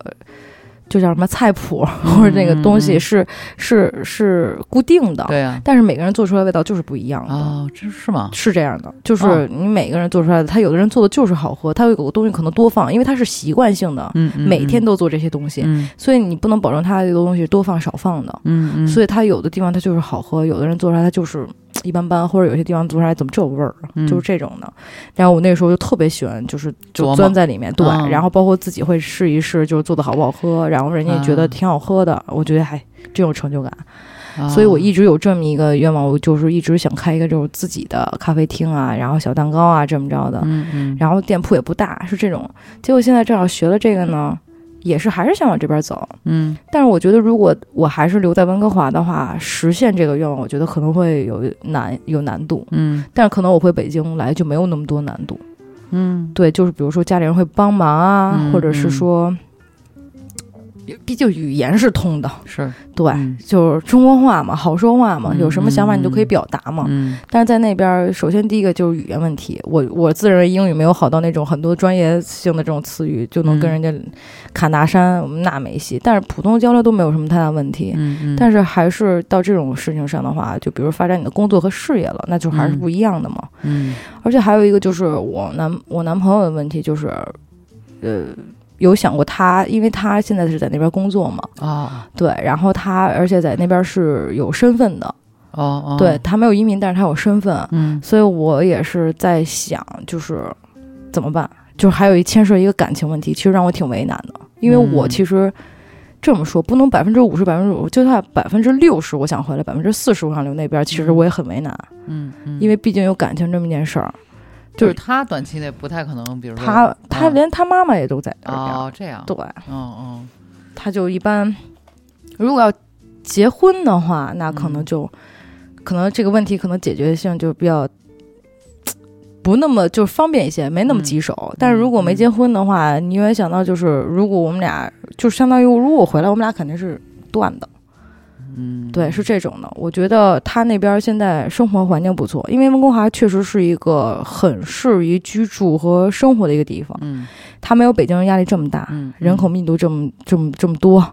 就叫什么菜谱或者那个东西嗯是、是是固定的，对呀，但是每个人做出来的味道就是不一样的。哦，真是吗？是这样的，就是哦你每个人做出来的，他有的人做的就是好喝，他有个东西可能多放，因为他是习惯性的，嗯，嗯每天都做这些东西，嗯所以你不能保证他这个东西多放少放的。嗯嗯，所以他有的地方他就是好喝，有的人做出来他就是一般般，或者有些地方做出来怎么这味儿啊，嗯。就是这种的。然后我那时候就特别喜欢，就是就钻在里面，对，嗯。然后包括自己会试一试，就是做的好不好喝，然后人家也觉得啊挺好喝的，我觉得还真有成就感。啊。所以我一直有这么一个愿望，我就是一直想开一个就是自己的咖啡厅啊，然后小蛋糕啊这么着的，嗯嗯，然后店铺也不大，是这种。结果现在正好学了这个呢，也是还是想往这边走。嗯但是我觉得，如果我还是留在温哥华的话，实现这个愿望，我觉得可能会有难有难度。嗯但是可能我回北京来就没有那么多难度。嗯对，就是比如说家里人会帮忙啊，嗯或者是说，毕竟语言是通的，是对，嗯就是中国话嘛，好说话嘛，嗯有什么想法你都可以嗯表达嘛。嗯但是在那边儿，首先第一个就是语言问题，我我自认为英语没有好到那种很多专业性的这种词语就能跟嗯人家侃大山，我们那没戏。但是普通交流都没有什么太大问题。嗯嗯，但是还是到这种事情上的话，就比如发展你的工作和事业了，那就还是嗯不一样的嘛。嗯而且还有一个就是我男我男朋友的问题就是，呃，有想过他，因为他现在是在那边工作嘛，啊。对，然后他而且在那边是有身份的，哦哦，对，他没有移民，但是他有身份，嗯。所以我也是在想，就是怎么办？就是还有一牵涉一个感情问题，其实让我挺为难的，因为我嗯其实。这么说不能百分之五十、百分之五，就算百分之六十，我想回来，百分之四十我想留那边，其实我也很为难，嗯嗯，因为毕竟有感情这么一件事儿。就是他短期内不太可能，比如说他他啊连他妈妈也都在那边，哦这样，对，嗯嗯。他就一般，如果要结婚的话，那可能嗯。就、可能这个问题可能解决性就比较不那么就方便一些，没那么棘手。但是如果没结婚的话，你远想到就是，如果我们俩就相当于如果我回来，我们俩肯定是断的。嗯对，是这种的。我觉得他那边现在生活环境不错，因为温哥华确实是一个很适宜居住和生活的一个地方。嗯它没有北京人压力这么大，嗯人口密度这么这么这么多，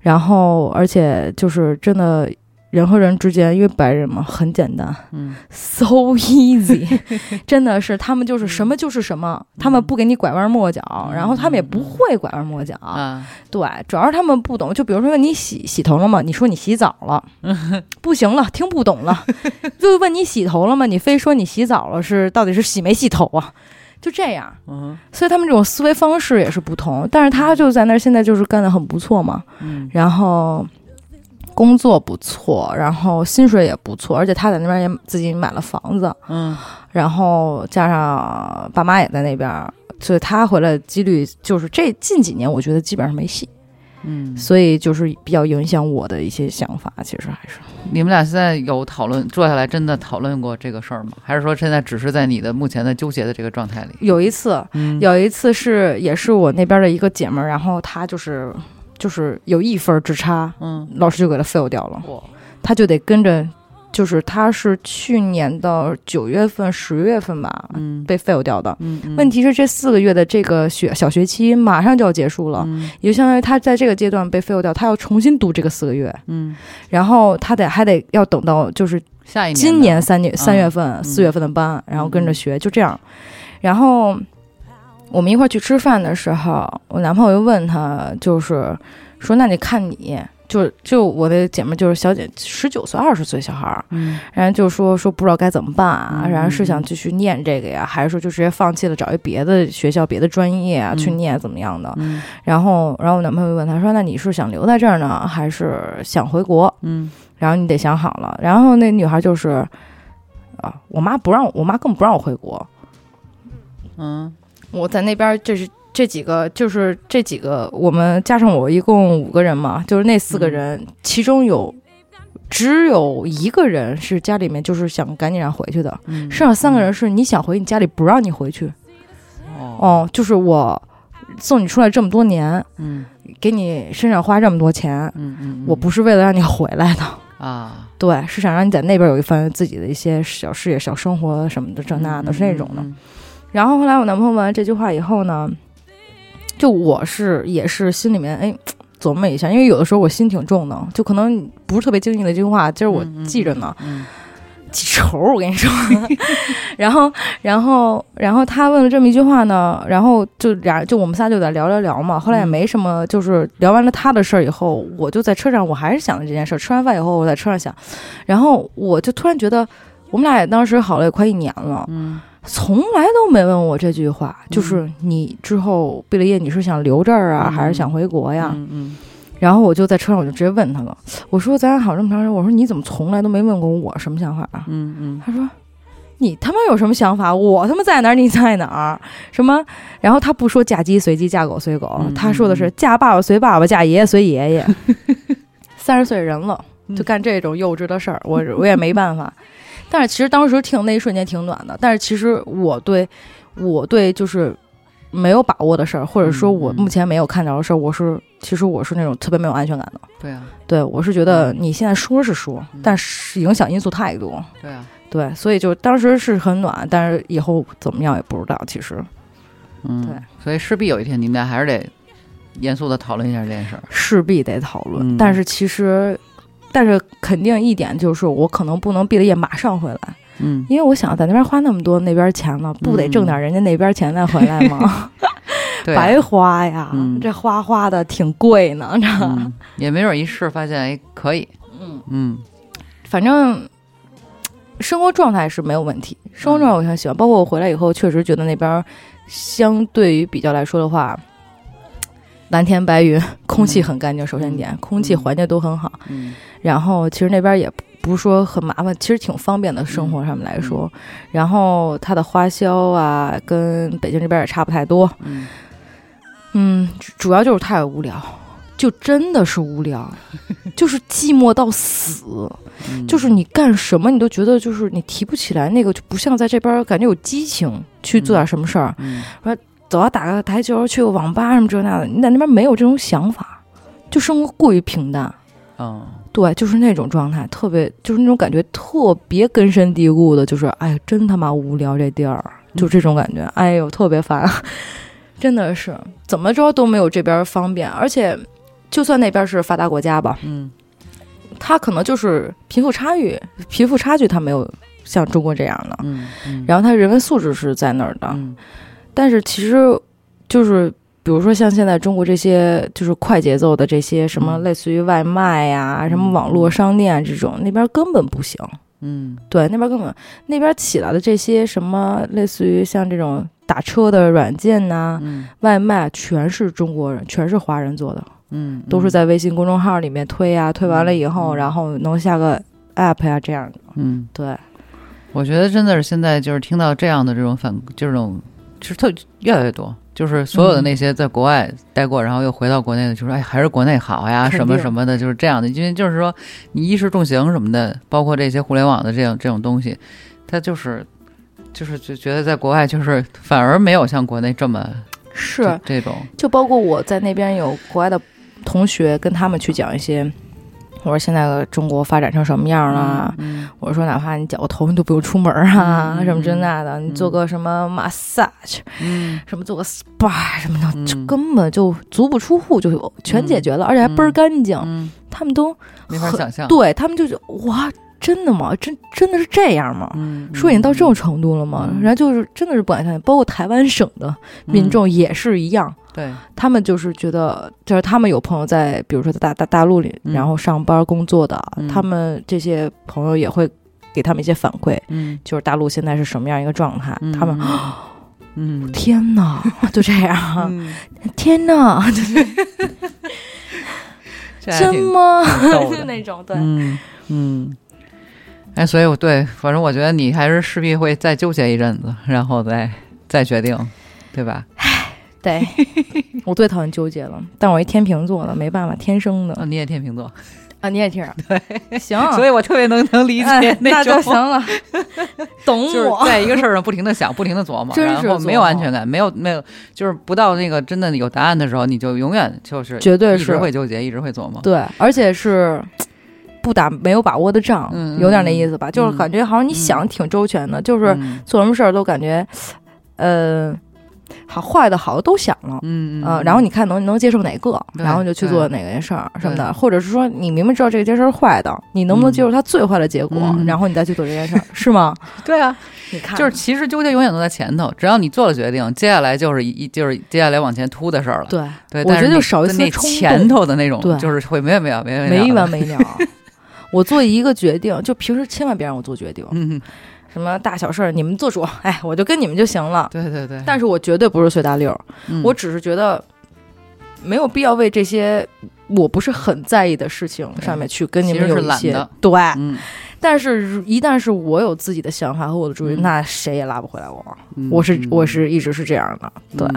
然后而且就是真的人和人之间，因为白人嘛，很简单嗯，so easy，[laughs] 真的是他们就是什么就是什么，他们不给你拐弯抹角，嗯然后他们也不会拐弯抹角，啊对，主要是他们不懂。就比如说问你洗洗头了吗？你说你洗澡了，不行了，听不懂了。[laughs] 就问你洗头了吗？你非说你洗澡了，是到底是洗没洗头啊？就这样，嗯所以他们这种思维方式也是不同。但是他就在那儿，现在就是干得很不错嘛，嗯然后工作不错，然后薪水也不错，而且他在那边也自己买了房子，嗯然后加上爸妈也在那边，所以他回来的几率就是这近几年我觉得基本上没戏。嗯，所以就是比较影响我的一些想法，其实还是你们俩现在有讨论坐下来真的讨论过这个事儿吗？还是说现在只是在你的目前的纠结的这个状态里？有一次，嗯有一次是也是我那边的一个姐们儿，然后她就是就是有一分之差，嗯。老师就给他 fail 掉了，他就得跟着，就是他是去年的九月份、十月份吧，嗯。被 fail 掉的。嗯嗯。问题是这四个月的这个学小学期马上就要结束了，嗯。也就相当于他在这个阶段被 fail 掉，他要重新读这个四个月，嗯。然后他得还得要等到就是下一年今年三年三月份、嗯四月份的班，然后跟着学，就这样。然后我们一块儿去吃饭的时候，我男朋友又问他，就是说，那你看你。就就我的姐妹就是小姐，十九岁二十岁小孩儿，嗯然后就说说不知道该怎么办啊，嗯然后是想继续念这个呀，还是说就直接放弃了，找一别的学校、别的专业啊、嗯去念怎么样的？嗯然后，然后我男朋友问他说：“那你是想留在这儿呢，还是想回国？”嗯然后你得想好了。然后那女孩就是，啊，我妈不让我妈根本不让我回国。嗯我在那边就是这几个，就是这几个，我们加上我一共五个人嘛，就是那四个人，其中有只有一个人是家里面就是想赶紧让回去的，嗯，剩下三个人是你想回，你家里不让你回去。哦。哦，就是我送你出来这么多年，嗯。给你身上花这么多钱，嗯嗯，我不是为了让你回来的。啊。对，是想让你在那边有一番自己的一些小事业、小生活什么的，这那的，是那种的。嗯然后后来我男朋友问完这句话以后呢，就我是也是心里面哎琢磨一下，因为有的时候我心挺重的，就可能不是特别经意的一句话，今儿我记着呢，嗯记仇我跟你说。[laughs] 然后，然后，然后他问了这么一句话呢，然后就俩就我们仨就在聊聊聊嘛，后来也嗯没什么，就是聊完了他的事儿以后，我就在车上，我还是想着这件事儿。吃完饭以后，我在车上想，然后我就突然觉得，我们俩也当时好了也快一年了，嗯从来都没问我这句话，就是你之后毕了业，你是想留这儿啊，嗯还是想回国呀？嗯嗯然后我就在车上我就直接问他了，我说咱俩好这么长时间，我说你怎么从来都没问过我什么想法啊？嗯嗯他说。你他妈有什么想法？我他妈在哪儿，你在哪儿？什么？然后他不说嫁鸡随鸡，嫁狗随狗，嗯他说的是嫁爸爸随爸爸，嫁爷爷随爷爷。[laughs] 三十岁人了，嗯就干这种幼稚的事儿，我我也没办法。但是其实当时听那一瞬间挺暖的。但是其实我对我对就是没有把握的事儿，或者说我目前没有看着的事儿，我是其实我是那种特别没有安全感的。对啊对我是觉得你现在说是说嗯，但是影响因素太多。对啊，对，所以就当时是很暖，但是以后怎么样也不知道。其实嗯对，所以势必有一天你们俩还是得严肃的讨论一下这件事儿。势必得讨论，嗯但是其实，但是肯定一点就是，我可能不能毕了业马上回来，嗯，因为我想在那边花那么多那边钱了，不得挣点人家那边钱再回来吗？[laughs] [laughs] 白花呀，嗯这花花的挺贵呢，你知道吗？嗯，也没准一试发现哎可以，嗯，嗯反正。生活状态是没有问题，生活状态我很喜欢。包括我回来以后，确实觉得那边相对于比较来说的话，蓝天白云，[laughs] 空气很干净。首先点，空气环境都很好。嗯然后其实那边也不是说很麻烦，其实挺方便的，生活上面来说。然后它的花销啊，跟北京这边也差不太多。嗯嗯，主主要就是太无聊，就真的是无聊，[laughs] 就是寂寞到死。嗯，就是你干什么你都觉得就是你提不起来那个，就不像在这边感觉有激情去做点什么事儿。嗯走啊，打个台球，去个网吧什么这那的，你在那边没有这种想法，就生活过于平淡。嗯。对，就是那种状态，特别就是那种感觉，特别根深蒂固的，就是哎呀，真他妈无聊这地儿，就这种感觉，哎呦，特别烦，[laughs] 真的是怎么着都没有这边方便，而且就算那边是发达国家吧，嗯。他可能就是贫富差距，贫富差距他没有像中国这样的，嗯嗯，然后他人文素质是在那儿的，嗯但是其实就是比如说像现在中国这些就是快节奏的这些什么嗯。类似于外卖呀、什么网络商店这种，那边根本不行。嗯。对，那边根本那边起来的这些什么类似于像这种打车的软件呐、嗯。外卖，全是中国人，全是华人做的，嗯，都是在微信公众号里面推呀、推完了以后，嗯然后能下个 app 呀这样的。嗯，对，我觉得真的是现在就是听到这样的这种反这种，就是特越来越多。就是所有的那些在国外待过，然后又回到国内的，就说哎，还是国内好呀，什么什么的，就是这样的。因为就是说，你衣食住行什么的，包括这些互联网的这种这种东西，它就是就是就觉得在国外就是反而没有像国内这么是这这种，就包括我在那边有国外的同学，跟他们去讲一些，我说现在的中国发展成什么样了。嗯我说哪怕你剪个头，你都不用出门啊，嗯什么这那的，你做个什么 massage，、嗯什么做个 SPA 什么的，嗯这根本就足不出户就有全解决了，而且还倍儿干净。嗯，他们都没法想象。对他们就是哇，真的吗？真真的是这样吗？嗯，说已经到这种程度了吗？嗯人家就是真的是不敢相信，包括台湾省的民众也是一样。嗯对，他们就是觉得，就是他们有朋友在，比如说在大大大陆里，嗯。然后上班工作的，嗯。他们这些朋友也会给他们一些反馈，嗯。就是大陆现在是什么样一个状态。嗯。他们，嗯，[gasps] 天哪，[laughs] 就这样，嗯。天哪，真 [laughs] 这还挺吗？就 [laughs] 那种，对，嗯嗯，哎，所以我对，反正我觉得你还是势必会再纠结一阵子，然后再再决定，对吧？对，[laughs] 我最讨厌纠结了。但我一天秤座的，没办法，天生的哦，你也天秤座，啊。你也听着，[laughs] 对，行，所以我特别能能理解哎那种就行了，懂 [laughs] 就是我。在一个事儿上不停的想，不停的琢磨，然后没有安全感，没有没有，就是不到那个真的有答案的时候，你就永远就是绝对是会纠结，一直会琢磨。对，而且是不打没有把握的仗，嗯有点那意思吧？就是嗯感觉好像你想挺周全的，就是嗯做什么事儿都感觉，呃，好坏的好的都想了。嗯呃，然后你看能能接受哪个，然后就去做哪件事儿什么的，或者是说你明明知道这件事儿是坏的，你能不能接受它最坏的结果，嗯然后你再去做这件事儿，是吗？[laughs] 对啊，[laughs] 你看，就是其实纠结永远都在前头，只要你做了决定，接下来就是一就是接下来往前突的事儿了。对，对，我觉得就少一丝冲那前动头的那种，就是会没完没了没完没了完没了。[laughs] 我做一个决定，就平时千万别让我做决定，嗯，什么大小事儿你们做主，哎，我就跟你们就行了。对对对。但是我绝对不是随大溜儿，嗯我只是觉得没有必要为这些我不是很在意的事情上面去跟你们有一些对。嗯，但是，一旦是我有自己的想法和我的主意，嗯那谁也拉不回来我。嗯我是嗯我是一直是这样的，对。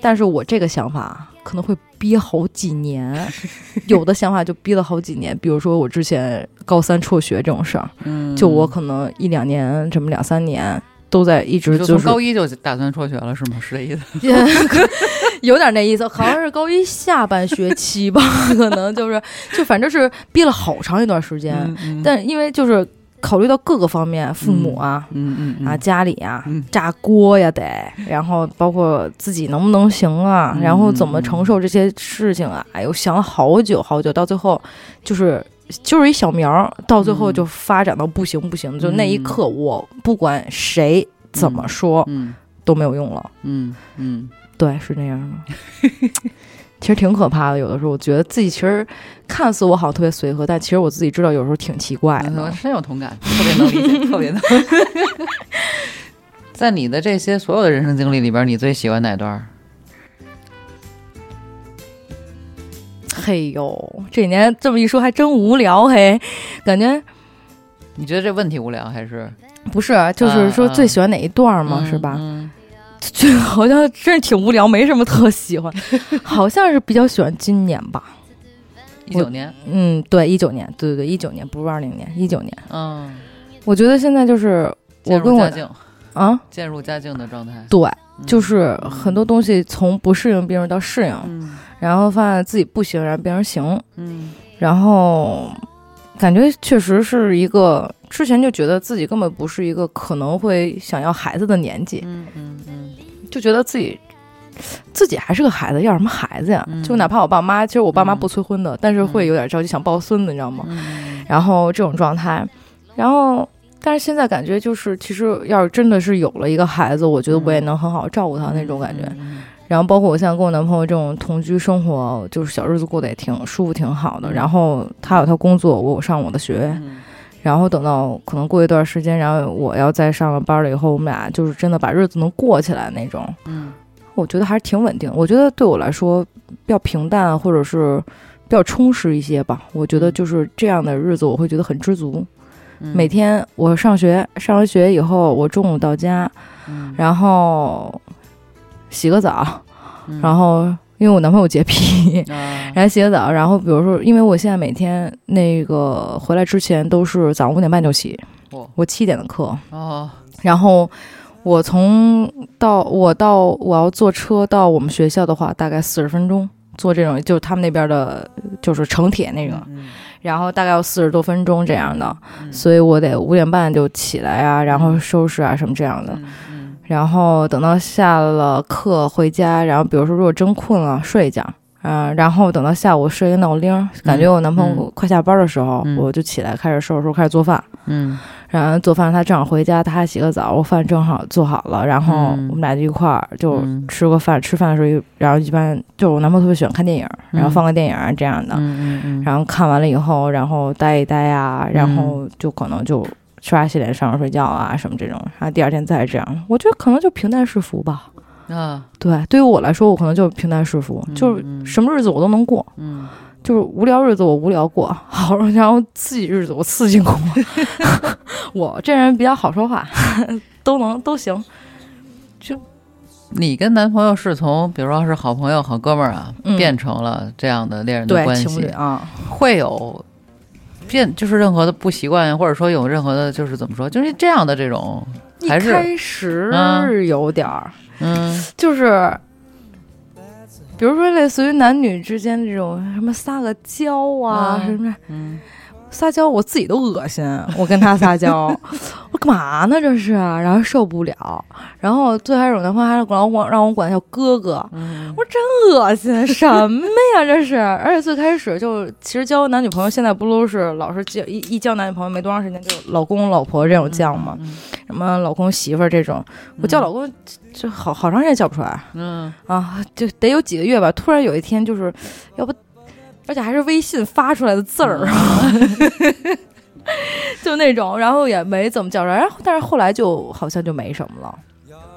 但是我这个想法可能会憋好几年，[laughs] 有的想法就憋了好几年。比如说我之前高三辍学这种事儿，嗯，就我可能一两年，这么两三年都在一直就是从高一就打算辍学了是吗？是这意思？[laughs] 有点那意思，好像是高一下半学期吧，可能就是就反正是憋了好长一段时间。嗯但因为就是考虑到各个方面，父母啊。嗯嗯嗯啊，家里啊嗯，炸锅呀得，然后包括自己能不能行啊，嗯然后怎么承受这些事情啊，哎呦，想了好久好久，到最后就是就是一小苗儿，到最后嗯就发展到不行不行，就那一嗯刻，我不管谁怎么说嗯都没有用了。嗯嗯对，是这样的。[laughs] 其实挺可怕的，有的时候我觉得自己其实看似我好像特别随和，但其实我自己知道有时候挺奇怪嗯，我的。深有同感，特别能理解，[laughs] 特别能。[laughs] 在你的这些所有的人生经历里边，你最喜欢哪段嘿呦，这几年这么一说还真无聊嘿，感觉。你觉得这问题无聊还是？不是，就是说最喜欢哪一段嘛，是吧？嗯。这好像真是挺无聊，没什么特喜欢，[laughs] 好像是比较喜欢今年吧。一九年，嗯，对，一九年，对对对，一九年不是二零年，一九年。嗯，我觉得现在就是我跟我啊，渐入佳境的状态，对，嗯。就是很多东西从不适应变成到适应，嗯然后发现自己不行，然后变成行，嗯然后感觉确实是一个之前就觉得自己根本不是一个可能会想要孩子的年纪，嗯嗯嗯就觉得自己自己还是个孩子，要什么孩子呀？嗯就哪怕我爸妈，其实我爸妈嗯不催婚的，但是会有点着急想抱孙子，你知道吗？嗯然后这种状态，然后。但是现在感觉就是，其实要是真的是有了一个孩子，我觉得我也能很好照顾他那种感觉。嗯然后包括我现在跟我男朋友这种同居生活，就是小日子过得也挺舒服，挺好的。嗯然后他有他工作，我有上我的学。嗯然后等到可能过一段时间，然后我要再上了班了以后，我们俩就是真的把日子能过起来那种。嗯我觉得还是挺稳定。我觉得对我来说比较平淡，或者是比较充实一些吧。我觉得就是这样的日子，我会觉得很知足。嗯每天我上学，上完学以后，我中午到家，嗯然后洗个澡，嗯。然后因为我男朋友洁癖，啊。[laughs] 然后洗个澡，然后比如说，因为我现在每天那个回来之前都是早上五点半就起，我七点的课，哦。然后我从到我到我要坐车到我们学校的话，大概四十分钟。坐这种就是他们那边的，就是城铁那个，嗯然后大概要四十多分钟这样的，嗯。所以我得五点半就起来啊，然后收拾啊什么这样的。然后等到下了课回家，然后比如说如果真困了睡一觉，嗯、然后等到下午设一个闹铃，感觉我男朋友快下班的时候，嗯我就起来开始收拾收拾，开始做饭。嗯然后做饭，他正好回家，他还洗个澡，我饭正好做好了，然后嗯我们俩就一块儿就嗯吃个饭。吃饭的时候，然后一般就我男朋友特别喜欢看电影，然后放个电影啊这样的。然后看完了以后，然后待一待啊，然后就可能就刷洗脸、上床睡觉啊什么这种，然后第二天再这样。我觉得可能就平淡是福吧。啊对，对于我来说，我可能就平淡是福，嗯就是嗯什么日子我都能过，嗯就是无聊日子我无聊过，好，然后刺激日子我刺激过。[laughs] 我这人比较好说话，[laughs] 都能都行。就你跟男朋友是从比如说是好朋友、好哥们儿啊，嗯变成了这样的恋人的关系，啊，会有变就是任何的不习惯，或者说有任何的就是怎么说，就是这样的这种，一还是开始嗯有点儿，嗯就是。比如说，类似于男女之间这种什么撒个娇啊，嗯什么嗯撒娇，我自己都恶心。我跟他撒娇，我 [laughs] 干嘛呢？这是，然后受不了。然后最开始我男朋友还管我让我管他叫哥哥，嗯我真恶心，什么呀这是？而且最开始就其实交男女朋友，现在不都是老是交一一交男女朋友没多长时间就老公老婆这种叫吗？嗯什么老公媳妇儿这种，我叫老公就好好长时间叫不出来嗯啊，就得有几个月吧。突然有一天就是，要不，而且还是微信发出来的字儿，[laughs] 就那种，然后也没怎么叫着，然后但是后来就好像就没什么了。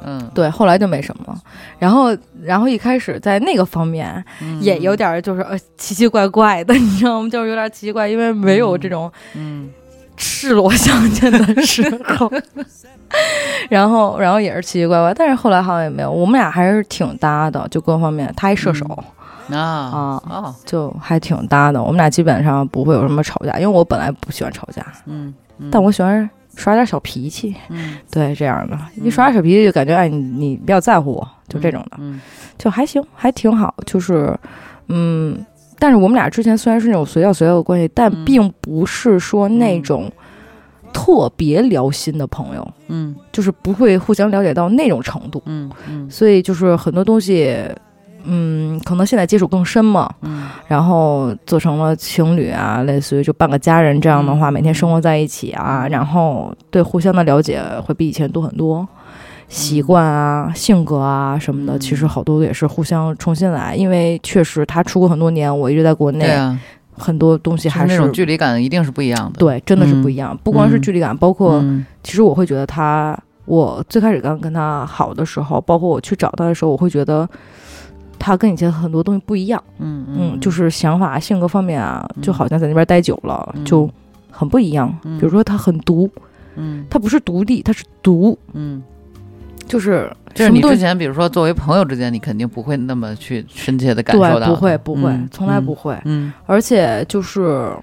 嗯，对，后来就没什么了。然后，然后一开始在那个方面嗯也有点儿就是呃奇奇怪怪的，你知道吗？就是有点奇奇怪，因为没有这种嗯赤裸相见的时候。[laughs] 然后，然后也是奇奇怪怪，但是后来好像也没有，我们俩还是挺搭的，就各方面。他一射手、啊啊，哦就还挺搭的。我们俩基本上不会有什么吵架，因为我本来不喜欢吵架，嗯，嗯但我喜欢耍点小脾气。嗯 [laughs] 对，这样的，一耍点小脾气就感觉哎，你你比较在乎我，就这种的。嗯就还行，还挺好。就是，嗯，但是我们俩之前虽然是那种随叫随到的关系，但嗯并不是说那种特别聊心的朋友，嗯就是不会互相了解到那种程度。嗯嗯所以就是很多东西，嗯，可能现在接触更深嘛，嗯。然后做成了情侣啊，类似于就半个家人这样的话，嗯。每天生活在一起啊，嗯。然后对互相的了解会比以前多很多。习惯啊、性格啊什么的，嗯。其实好多也是互相重新来，因为确实他出国很多年，我一直在国内，对啊，很多东西还是就是那种距离感一定是不一样的。对，真的是不一样。不光是距离感，包括、嗯。其实我会觉得他，我最开始刚跟他好的时候，包括我去找他的时候，我会觉得他跟以前很多东西不一样。嗯嗯，就是想法、性格方面啊，嗯。就好像在那边待久了，嗯。就很不一样。嗯。比如说他很独，嗯。他不是独立，他是独，嗯，就是就是你之前，比如说作为朋友之间，你肯定不会那么去深切的感受到不会不会，嗯从来不。会。嗯。而且就是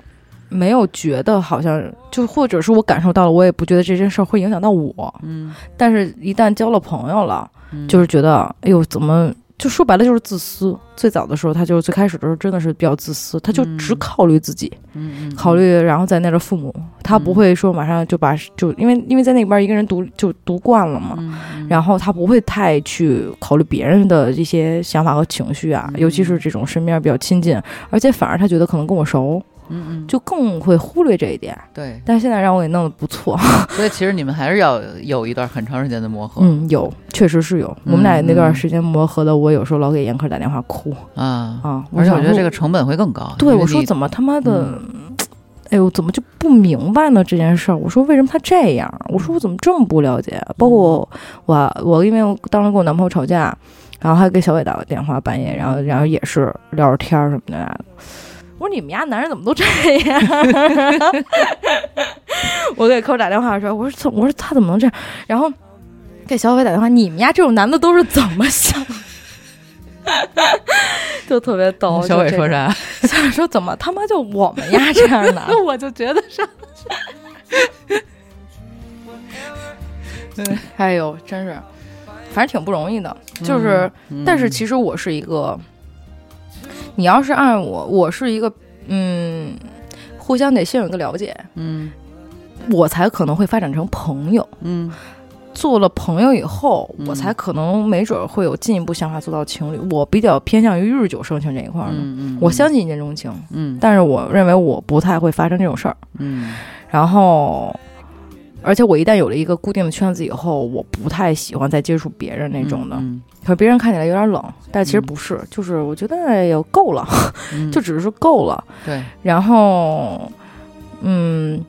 没有觉得好像就或者是我感受到了，我也不觉得这件事儿会影响到我。嗯。但是，一旦交了朋友了，嗯，就是觉得，哎呦，怎么就说白了就是自私。最早的时候，他就最开始的时候真的是比较自私，他就只嗯考虑自己，考虑然后在那的父母，他不嗯会说马上就把就因为因为在那边一个人读就读惯了嘛。然后他不会太去考虑别人的一些想法和情绪啊，嗯尤其是这种身边比较亲近，而且反而他觉得可能跟我熟，嗯嗯，就更会忽略这一点。对，但是现在让我给弄得不错，[laughs] 所以其实你们还是要有一段很长时间的磨合嗯，有，确实是有。我们俩那段时间磨合的，我有时候老给严科打电话哭啊。啊，而且我觉得这个成本会更高。对我说怎么他妈的，哎呦，怎么就不明白呢这件事儿？我说为什么他这样？我说我怎么这么不了解？包括我我因为我当时跟我男朋友吵架，然后还给小伟打个电话半夜，然后然后也是聊着天儿什么的。我说你们家男人怎么都这样？[laughs] 我给客户打电话的时候，我说怎我说他怎么能这样？然后给小伟打电话，你们家这种男的都是怎么想？[laughs] 就特别逗。小伟？说啥？[laughs] 小伟说怎么他妈就我们家这样的？我就觉得是，哎呦，真是，反正挺不容易的。就是，嗯但是其实我是一个，你要是按我，我是一个，嗯，互相得先有一个了解，嗯我才可能会发展成朋友。嗯做了朋友以后，嗯我才可能没准会有进一步想法做到情侣。我比较偏向于日久生情这一块儿的。嗯嗯，我相信一见钟情，嗯但是我认为我不太会发生这种事儿。嗯然后，而且我一旦有了一个固定的圈子以后，我不太喜欢再接触别人那种的。嗯可是别人看起来有点冷，但其实嗯不是，就是我觉得也够了，嗯 [laughs] 就只是够了。对，然后，嗯，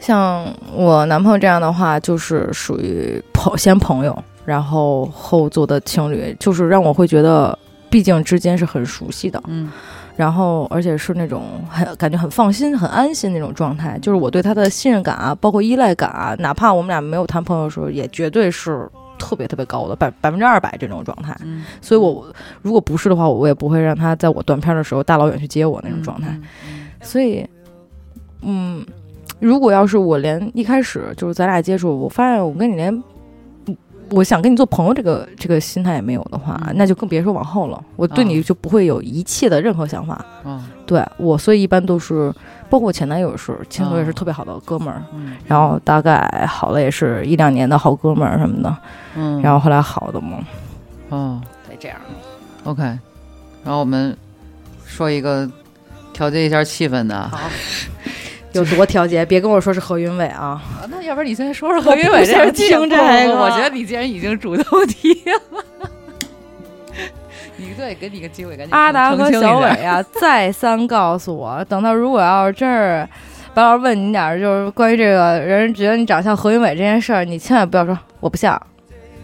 像我男朋友这样的话，就是属于朋先朋友，然后后做的情侣，就是让我会觉得，毕竟之间是很熟悉的，嗯然后而且是那种很感觉很放心、很安心那种状态，就是我对他的信任感啊，包括依赖感啊，哪怕我们俩没有谈朋友的时候，也绝对是特别特别高的，百百分之二百这种状态。嗯，所以我如果不是的话，我也不会让他在我断片的时候大老远去接我那种状态。嗯所以，嗯，如果要是我连一开始就是咱俩接触，我发现我跟你连。我想跟你做朋友，这个这个心态也没有的话，嗯。那就更别说往后了。我对你就不会有一切的任何想法。嗯对我，所以一般都是，包括我前男友是，前男友也是哦特别好的哥们儿，嗯，然后大概好了也是一两年的好哥们儿什么的，嗯，然后后来好的嘛，哦对，这样。，OK，然后我们说一个调节一下气氛的，好，有多调节？别跟我说是何云伟啊！啊 [laughs] 那要不然你先说说何云伟这事情这个 [laughs] 我觉得你既然已经主动提了，[laughs] 你对，给你个机会，赶紧阿达和小伟啊，再三告诉我，等到如果要是真是白老师问你点儿，就是关于这个人觉得你长相何云伟这件事儿，你千万不要说我不像，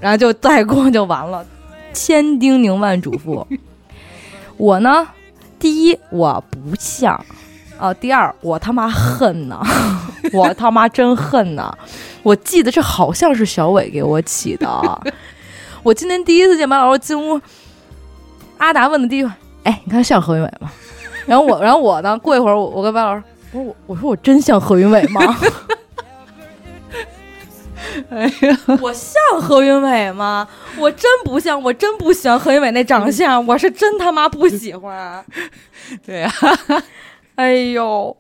然后就带过就完了，千叮咛万嘱咐。我呢，第一我不像，啊，第二我他妈恨呢，[laughs] 我他妈真恨呢。我记得这好像是小伟给我起的。我今天第一次见马老师进屋，阿达问的第一句，哎，你看像何云伟吗？然后我，然后我呢，过一会儿我我跟白老师，我说我我说我真像何云伟吗？哎呀，我像何云伟吗？我真不像，我真不喜欢何云伟那长相，我是真他妈不喜欢。[laughs] 对呀、哎呦，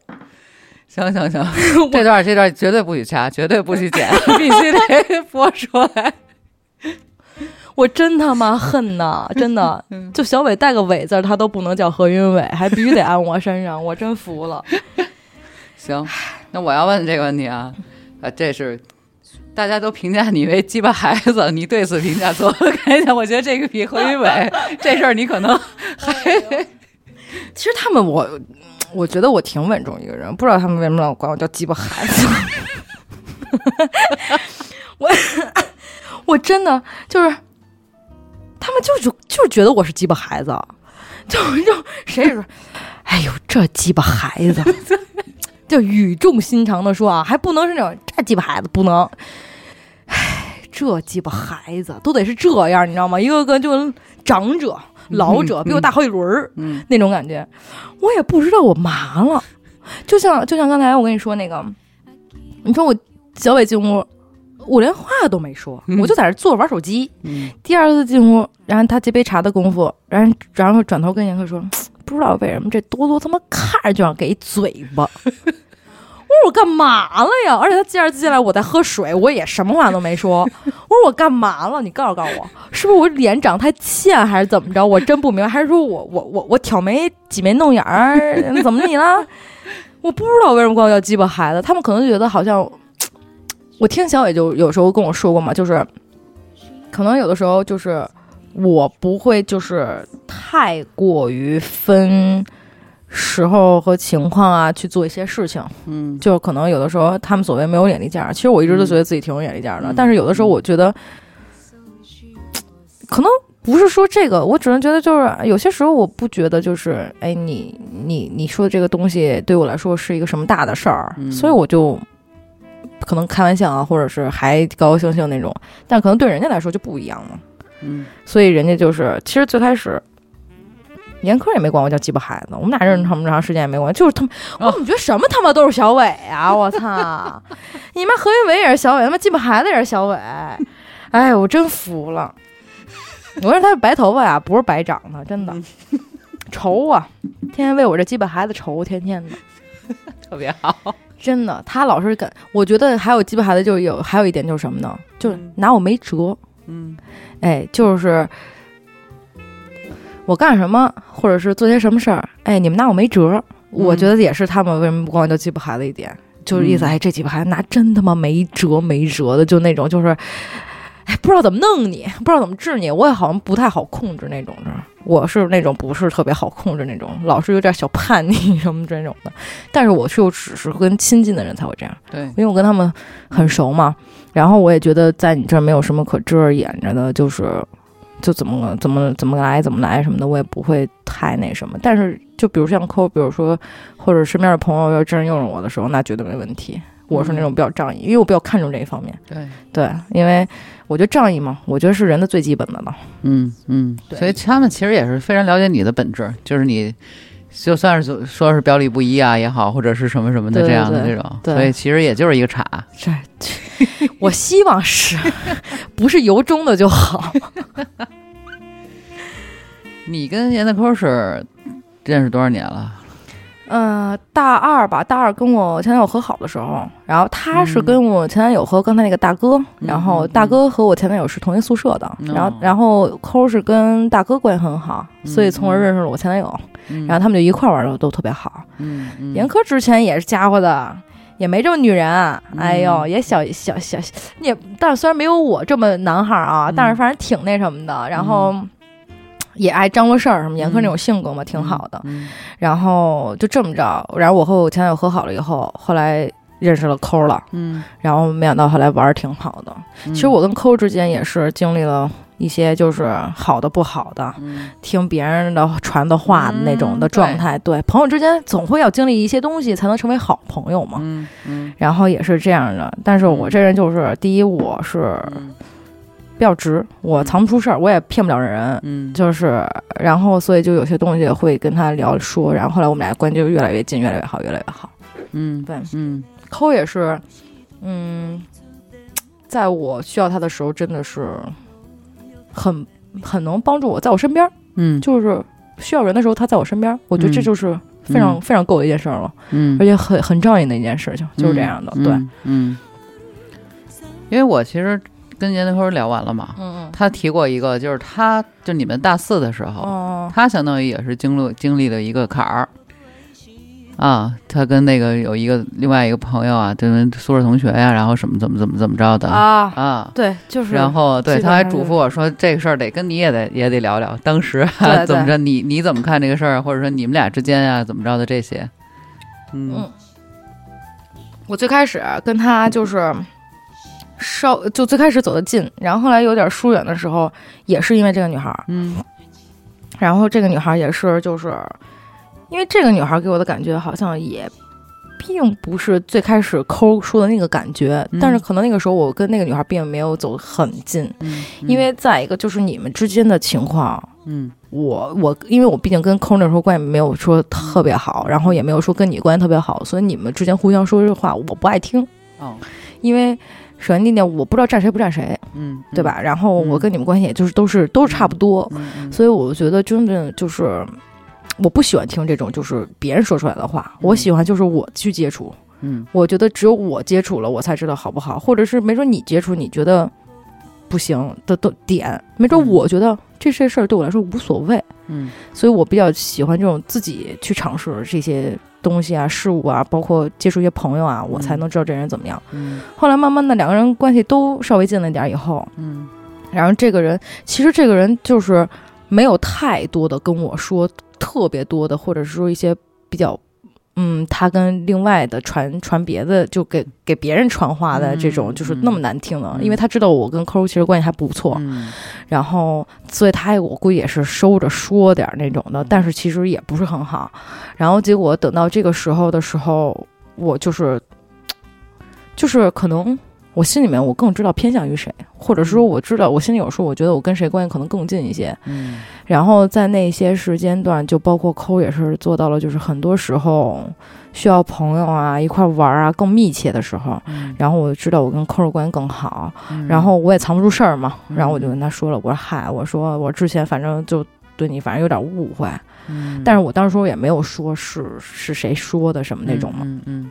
行行行，[laughs] 这段这段绝对不许掐，[laughs] 绝对不许剪，[laughs] 必须得播出来。我真他妈恨呐！真的，就小伟带个伟字儿，他都不能叫何云伟，还必须得按我身上，我真服了。行，那我要问这个问题啊，啊，这是大家都评价你为鸡巴孩子，你对此评价作何感想？我觉得这个比何云伟这事儿你可能还其实他们我，我觉得我挺稳重一个人，不知道他们为什么老管我叫鸡巴孩子。我我真的就是，他们就就就是觉得我是鸡巴孩子，就就谁说，哎呦这鸡巴孩子，[laughs] 就语重心长的说啊，还不能是那种这鸡巴孩子不能，哎这鸡巴孩子都得是这样，你知道吗？一个个就长者。老者比我大好几轮儿，嗯那种感觉，我也不知道我麻了。就像就像刚才我跟你说那个，你说我小伟进屋，我连话都没说，嗯我就在这坐着玩手机。嗯第二次进屋，然后他接杯茶的功夫，然后然后转头跟严克说，[tsk] 不知道为什么这多多他妈看着就想给一嘴巴。我说我干嘛了呀？而且他第二次进来，我在喝水，我也什么话都没说。[laughs] 我说我干嘛了？你告诉告诉我，是不是我脸长太欠，还是怎么着？我真不明白，还是说我我我我挑眉挤眉弄眼儿，怎么你了？[laughs] 我不知道为什么管我叫鸡巴孩子，他们可能就觉得好像，[tsk] 我听小伟就有时候跟我说过嘛，就是可能有的时候就是我不会就是太过于分时候和情况啊去做一些事情，嗯。就可能有的时候他们所谓没有眼力见儿，其实我一直都觉得自己挺有眼力见儿的，嗯。但是有的时候我觉得，[tsk] 可能不是说这个，我只能觉得就是有些时候我不觉得就是，哎，你你你说的这个东西对我来说是一个什么大的事儿，嗯。所以我就可能开玩笑啊，或者是还高高兴兴那种，但可能对人家来说就不一样了，嗯。所以人家就是其实最开始。严科也没管我叫鸡巴孩子，我们俩认识这么长时间也没管，就是他们，我哦怎么觉得什么他妈都是小伟啊！我操，[laughs] 你妈何云伟也是小伟，他妈鸡巴孩子也是小伟，哎，我真服了。我说他是白头发呀，不是白长的，真的 [laughs] 愁啊，天天为我这鸡巴孩子愁，天天的，[laughs] 特别好。真的，他老是跟我觉得还有鸡巴孩子就有还有一点就是什么呢？就拿我没辙，嗯哎，就是我干什么，或者是做些什么事儿，哎，你们拿我没辙。我觉得也是他们为什么不管我叫鸡巴孩子一点，就是意思，嗯哎，这鸡巴孩子拿真他妈没辙没辙的，就那种就是，哎，不知道怎么弄你，不知道怎么治你，我也好像不太好控制那种的。我是那种不是特别好控制那种，老是有点小叛逆什么这种的。但是我是又只是跟亲近的人才会这样。对，因为我跟他们很熟嘛，然后我也觉得在你这儿没有什么可遮掩着的，就是就怎么怎么怎么来怎么来什么的，我也不会太那什么。但是就比如像抠，比如说或者身边的朋友要真用着我的时候，那绝对没问题。我是那种比较仗义，因为我比较看重这一方面。对，对，因为我觉得仗义嘛，我觉得是人的最基本的了。嗯嗯，所以他们其实也是非常了解你的本质，就是你就算是说是表里不一啊也好，或者是什么什么的这样的这种，对所以其实也就是一个岔。这，我希望是，[laughs] 不是由衷的就好。你跟严德科是认识多少年了？嗯，大二吧，大二跟我前男友和好的时候，然后他是嗯。跟我前男友和刚才那个大哥，嗯然后嗯大哥和我前男友是同一宿舍的，嗯然后然后抠是跟大哥关系很好，所以从而嗯。认识了我前男友，嗯。然后他们就一块儿玩的都特别好。严科之前也是家伙的，也没这么女人，哎呦，嗯也小小小，也但是虽然没有我这么男孩儿啊，嗯但是反正挺那什么的，然后。也爱张罗事儿，什么严苛那种性格嘛，挺好的。嗯然后就这么着，然后我和我前男友和好了以后，后来认识了抠了，嗯，然后没想到后来玩儿挺好的。嗯。其实我跟抠之间也是经历了一些就是好的不好的，嗯。听别人的传的话的那种的嗯状态。对，朋友之间总会要经历一些东西，才能成为好朋友嘛。嗯嗯。然后也是这样的，但是我这人就是，第一，我是嗯比较直，我藏不出事儿，我也骗不了人，嗯。就是，然后所以就有些东西会跟他聊说，然后后来我们俩关系就越来越近，越来越好，越来越好。嗯对，嗯。抠也是，嗯，在我需要他的时候，真的是很很能帮助我，在我身边儿，嗯。就是需要人的时候，他在我身边儿，我觉得这嗯。就是非常、嗯。非常够的一件事儿了，嗯而且很很仗义的一件事情，就是这样的，对，嗯嗯，因为我其实跟闫德坤聊完了嘛，嗯他提过一个，就是他就你们大四的时候，哦，他相当于也是经历经历了一个坎儿。啊，他跟那个有一个另外一个朋友啊，就是宿舍同学呀、然后什么怎么怎么怎么着的。啊，啊。对，就是，然后对他还嘱咐我说，这个事儿得跟你也得也得聊聊，当时、[laughs] 怎么着，你你怎么看这个事儿，或者说你们俩之间啊、怎么着的这些，嗯。嗯。我最开始跟他就是稍就最开始走得近，然后后来有点疏远的时候，也是因为这个女孩儿。嗯然后这个女孩儿也是就是因为这个女孩儿给我的感觉好像也。并不是最开始抠说的那个感觉，嗯但是可能那个时候我跟那个女孩并没有走很近，嗯，因为再一个就是你们之间的情况，嗯我我因为我毕竟跟抠那时候关系没有说特别好，然后也没有说跟你关系特别好，所以你们之间互相说这话我不爱听，哦因为首先第一点我不知道站谁不站谁，嗯，对吧？然后我嗯跟你们关系也就是都是都是差不多，所以我觉得真的就是我不喜欢听这种就是别人说出来的话，我喜欢就是我去接触，嗯。我觉得只有我接触了，我才知道好不好，或者是没准你接触你觉得不行的的点，没准嗯。我觉得这些事儿对我来说无所谓。嗯所以我比较喜欢这种自己去尝试这些东西啊、事物啊，包括接触一些朋友啊，我才能知道这人怎么样。嗯后来慢慢的两个人关系都稍微近了一点儿以后，嗯然后这个人其实这个人就是没有太多的跟我说特别多的，或者是说一些比较。嗯，他跟另外的传传别的，就给给别人传话的这种，嗯就是那么难听的，嗯。因为他知道我跟抠其实关系还不错，嗯。然后，所以他我估计也是收着说点儿那种的，但是其实也不是很好。然后结果等到这个时候的时候，我就是，就是可能我心里面我更知道偏向于谁，或者是说我知道我心里有数，我觉得我跟谁关系可能更近一些。嗯。然后在那些时间段，就包括抠也是做到了，就是很多时候需要朋友啊一块玩儿啊更密切的时候。嗯。然后我知道我跟抠的关系更好，嗯，然后我也藏不住事儿嘛，嗯然后我就跟他说了，我说嗨，我说我之前反正就对你反正有点误会，嗯，但是我当时也没有说是是谁说的什么那种嘛，嗯嗯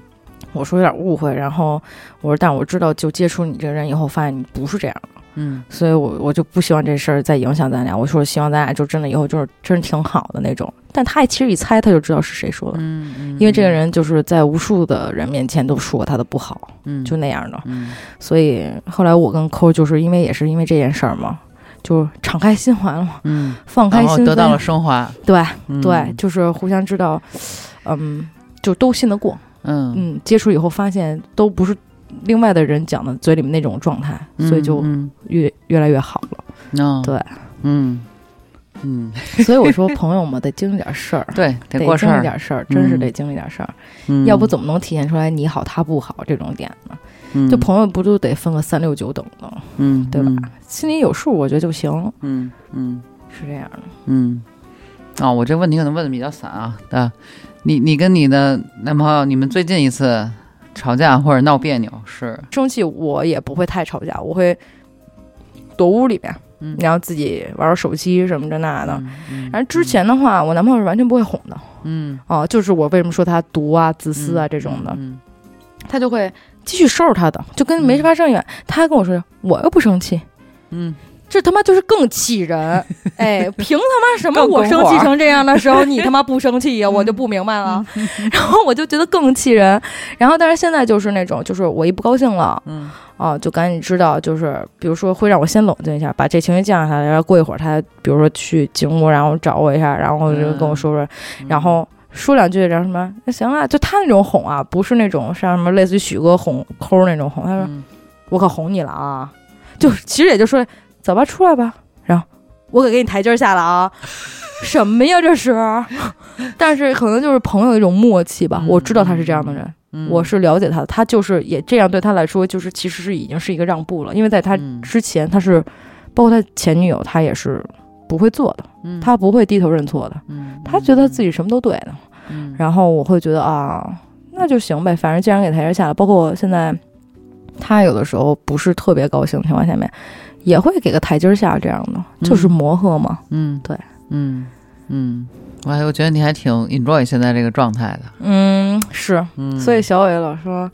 我说有点误会，然后我说但我知道就接触你这个人以后，发现你不是这样的，嗯。所以我我就不希望这事儿再影响咱俩，我说希望咱俩就真的以后就是真挺好的那种，但他其实一猜他就知道是谁说的。嗯嗯，因为这个人就是在无数的人面前都说他的不好，嗯就那样的，嗯。所以后来我跟抠就是因为也是因为这件事儿嘛，就敞开心怀了嘛，嗯，放开心，然后得到了升华，对嗯。对，就是互相知道，嗯，就都信得过，嗯。嗯，接触以后发现都不是另外的人讲的嘴里面那种状态，所以就嗯。越越来越好了。嗯对，嗯。嗯，所以我说朋友嘛，[laughs] 得经历点事儿。对，得得经历过事儿，点事儿，真是嗯得经历点事儿，嗯。要不怎么能体现出来你好他不好这种点呢？嗯。就朋友不就得分个三六九等的，嗯对吧？心里有数，我觉得就行，嗯嗯。是这样的。嗯，啊，我这问题可能问的比较散啊，啊，你你跟你的男朋友，你们最近一次吵架或者闹别扭是，生气我也不会太吵架，我会躲屋里边，嗯然后自己玩玩手机什么这那的。嗯然后之前的话，我男朋友是完全不会哄的嗯啊，就是我为什么说他毒啊、自私啊这种的，嗯他就会继续收拾他的，就跟没事发生一样。他跟我说，我又不生气。嗯这他妈就是更气人！[laughs] 哎，凭他妈什么我生气成这样的时候，[laughs] 你他妈不生气呀？我就不明白了。然后我就觉得更气人。然后但是现在就是那种，就是我一不高兴了嗯啊，就赶紧知道，就是比如说会让我先冷静一下，把这情绪降下来，然后过一会儿他比如说去警屋，然后找我一下，然后就跟我说说，然后说两句，然后什么那行啊，就他那种哄啊，不是那种像什么类似于许哥哄抠那种哄。他说、嗯我可哄你了啊，就其实也就说走吧，出来吧，然后我可给你台阶下了啊。[laughs] 什么呀，这是？[laughs] 但是可能就是朋友一种默契吧。嗯我知道他是这样的人，嗯我是了解他的，他就是也这样对他来说，就是其实是已经是一个让步了，因为在他嗯之前，他是包括他前女友，他也是不会做的，嗯他不会低头认错的，嗯他觉得自己什么都对的。嗯然后我会觉得啊，那就行呗，反正既然给台阶下了，包括我现在，他有的时候不是特别高兴的情况下面，也会给个台阶下，这样的就是磨合嘛。嗯对嗯嗯，我还我觉得你还挺 enjoy 现在这个状态的，嗯，是，嗯，所以小伟老说。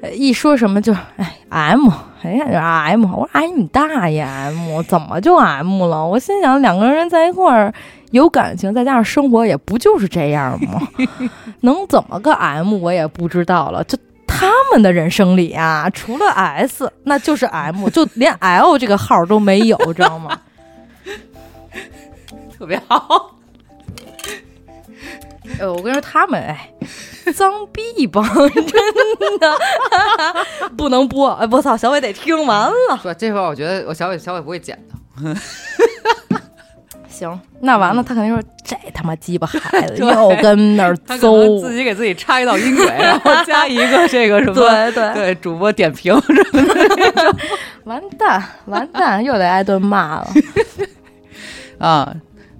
呃一说什么就哎 M，哎呀 M，我说哎你大爷 M，怎么就 M 了？我心想两个人在一块儿有感情，再加上生活也不就是这样吗？[laughs] 能怎么个 M 我也不知道了。就他们的人生里啊，除了 S 那就是 M，就连 L 这个号都没有，知道吗？[laughs] 特别好，呃，我跟你说，他们哎，脏逼一帮，真的 [laughs] 不能播。哎，我操，小伟得听完了。说这会儿我觉得我小伟小伟不会剪的，[laughs] 行，那完了，他肯定说这他妈鸡巴孩子又跟那儿 [laughs] 他可能邹。自己给自己插一道音轨，然后 [laughs] 加一个这个什么对对，对主播点评什么的 [laughs] 完蛋完蛋，又得挨顿骂了。啊。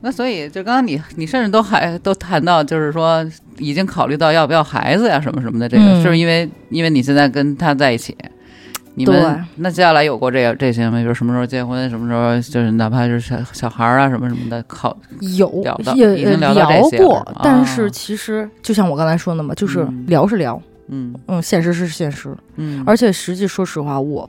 那所以就刚刚你你甚至都还都谈到，就是说已经考虑到要不要孩子呀什么什么的，这个、嗯是不是因为因为你现在跟他在一起，你对们那接下来有过这个这些吗？比如什么时候结婚，什么时候就是哪怕就是小小孩儿啊什么什么的，考有也聊过但是啊其实就像我刚才说的嘛，就是嗯聊是聊，嗯嗯，现实是现实，嗯，而且实际说实话，我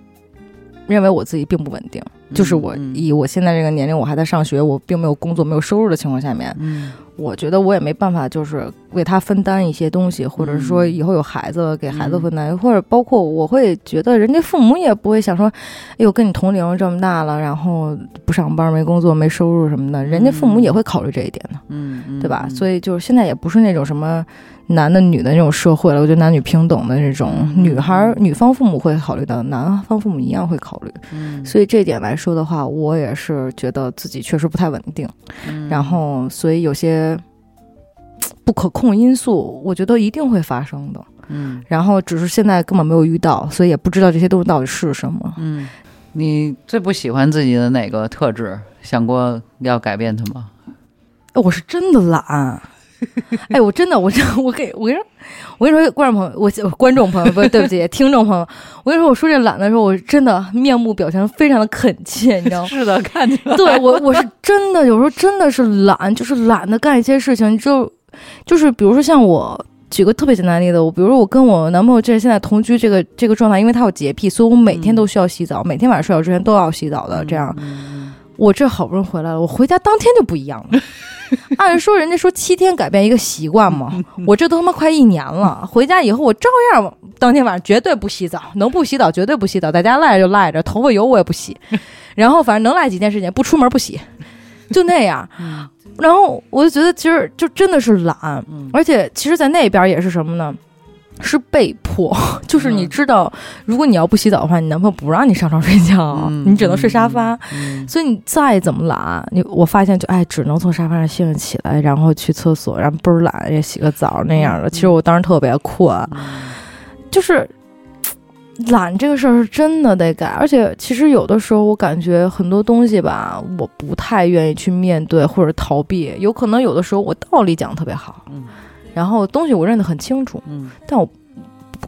认为我自己并不稳定。就是我嗯以我现在这个年龄，我还在上学，我并没有工作、没有收入的情况下面，嗯我觉得我也没办法，就是为他分担一些东西，或者是说嗯。以后有孩子了给孩子分担，或者包括我会觉得人家父母也不会想说，哎呦，跟你同龄这么大了，然后不上班、没工作、没收入什么的，人家父母也会考虑这一点的，对吧？所以就是现在也不是那种什么男的女的那种社会了，我觉得男女平等的这种，嗯女孩儿女方父母会考虑到，男方父母一样会考虑。嗯所以这点来说的话，我也是觉得自己确实不太稳定，嗯然后所以有些不可控因素，我觉得一定会发生的。嗯然后只是现在根本没有遇到，所以也不知道这些东西到底是什么。嗯，你最不喜欢自己的哪个特质？想过要改变它吗？哎我是真的懒。[laughs] 哎，我真的，我真，我给我跟你说，我跟你说，观众朋友，我观众朋友，不是对不起，听众朋友，我跟你说，我说这懒的时候，我真的面目表情非常的恳切，你知道吗？是的，看见了。对我，我是真的有时候真的是懒，就是懒得干一些事情，就就是比如说像我。举个特别简单的例子，我比如说我跟我男朋友这现在同居这个这个状态，因为他有洁癖，所以我每天都需要洗澡，每天晚上睡觉之前都要洗澡的。这样，嗯我这好不容易回来了，我回家当天就不一样了。[laughs] 按说人家说七天改变一个习惯嘛，我这都他妈快一年了，回家以后我照样当天晚上绝对不洗澡，能不洗澡绝对不洗澡，在家赖着就赖着，头发油我也不洗，[laughs] 然后反正能赖几天时间，不出门不洗，[laughs] 就那样。嗯然后我就觉得其实就真的是懒，嗯而且其实，在那边也是什么呢？是被迫，[laughs] 就是你嗯。知道，如果你要不洗澡的话，你男朋友不让你上床睡觉，嗯你只能睡沙发。嗯所以你再怎么懒，你我发现就哎，只能从沙发上兴奋起来，然后去厕所，然后倍儿懒，也洗个澡那样的。其实我当时特别困，嗯。就是懒这个事儿是真的得改，而且其实有的时候我感觉很多东西吧，我不太愿意去面对或者逃避，有可能有的时候我道理讲得特别好，嗯然后东西我认得很清楚，嗯但我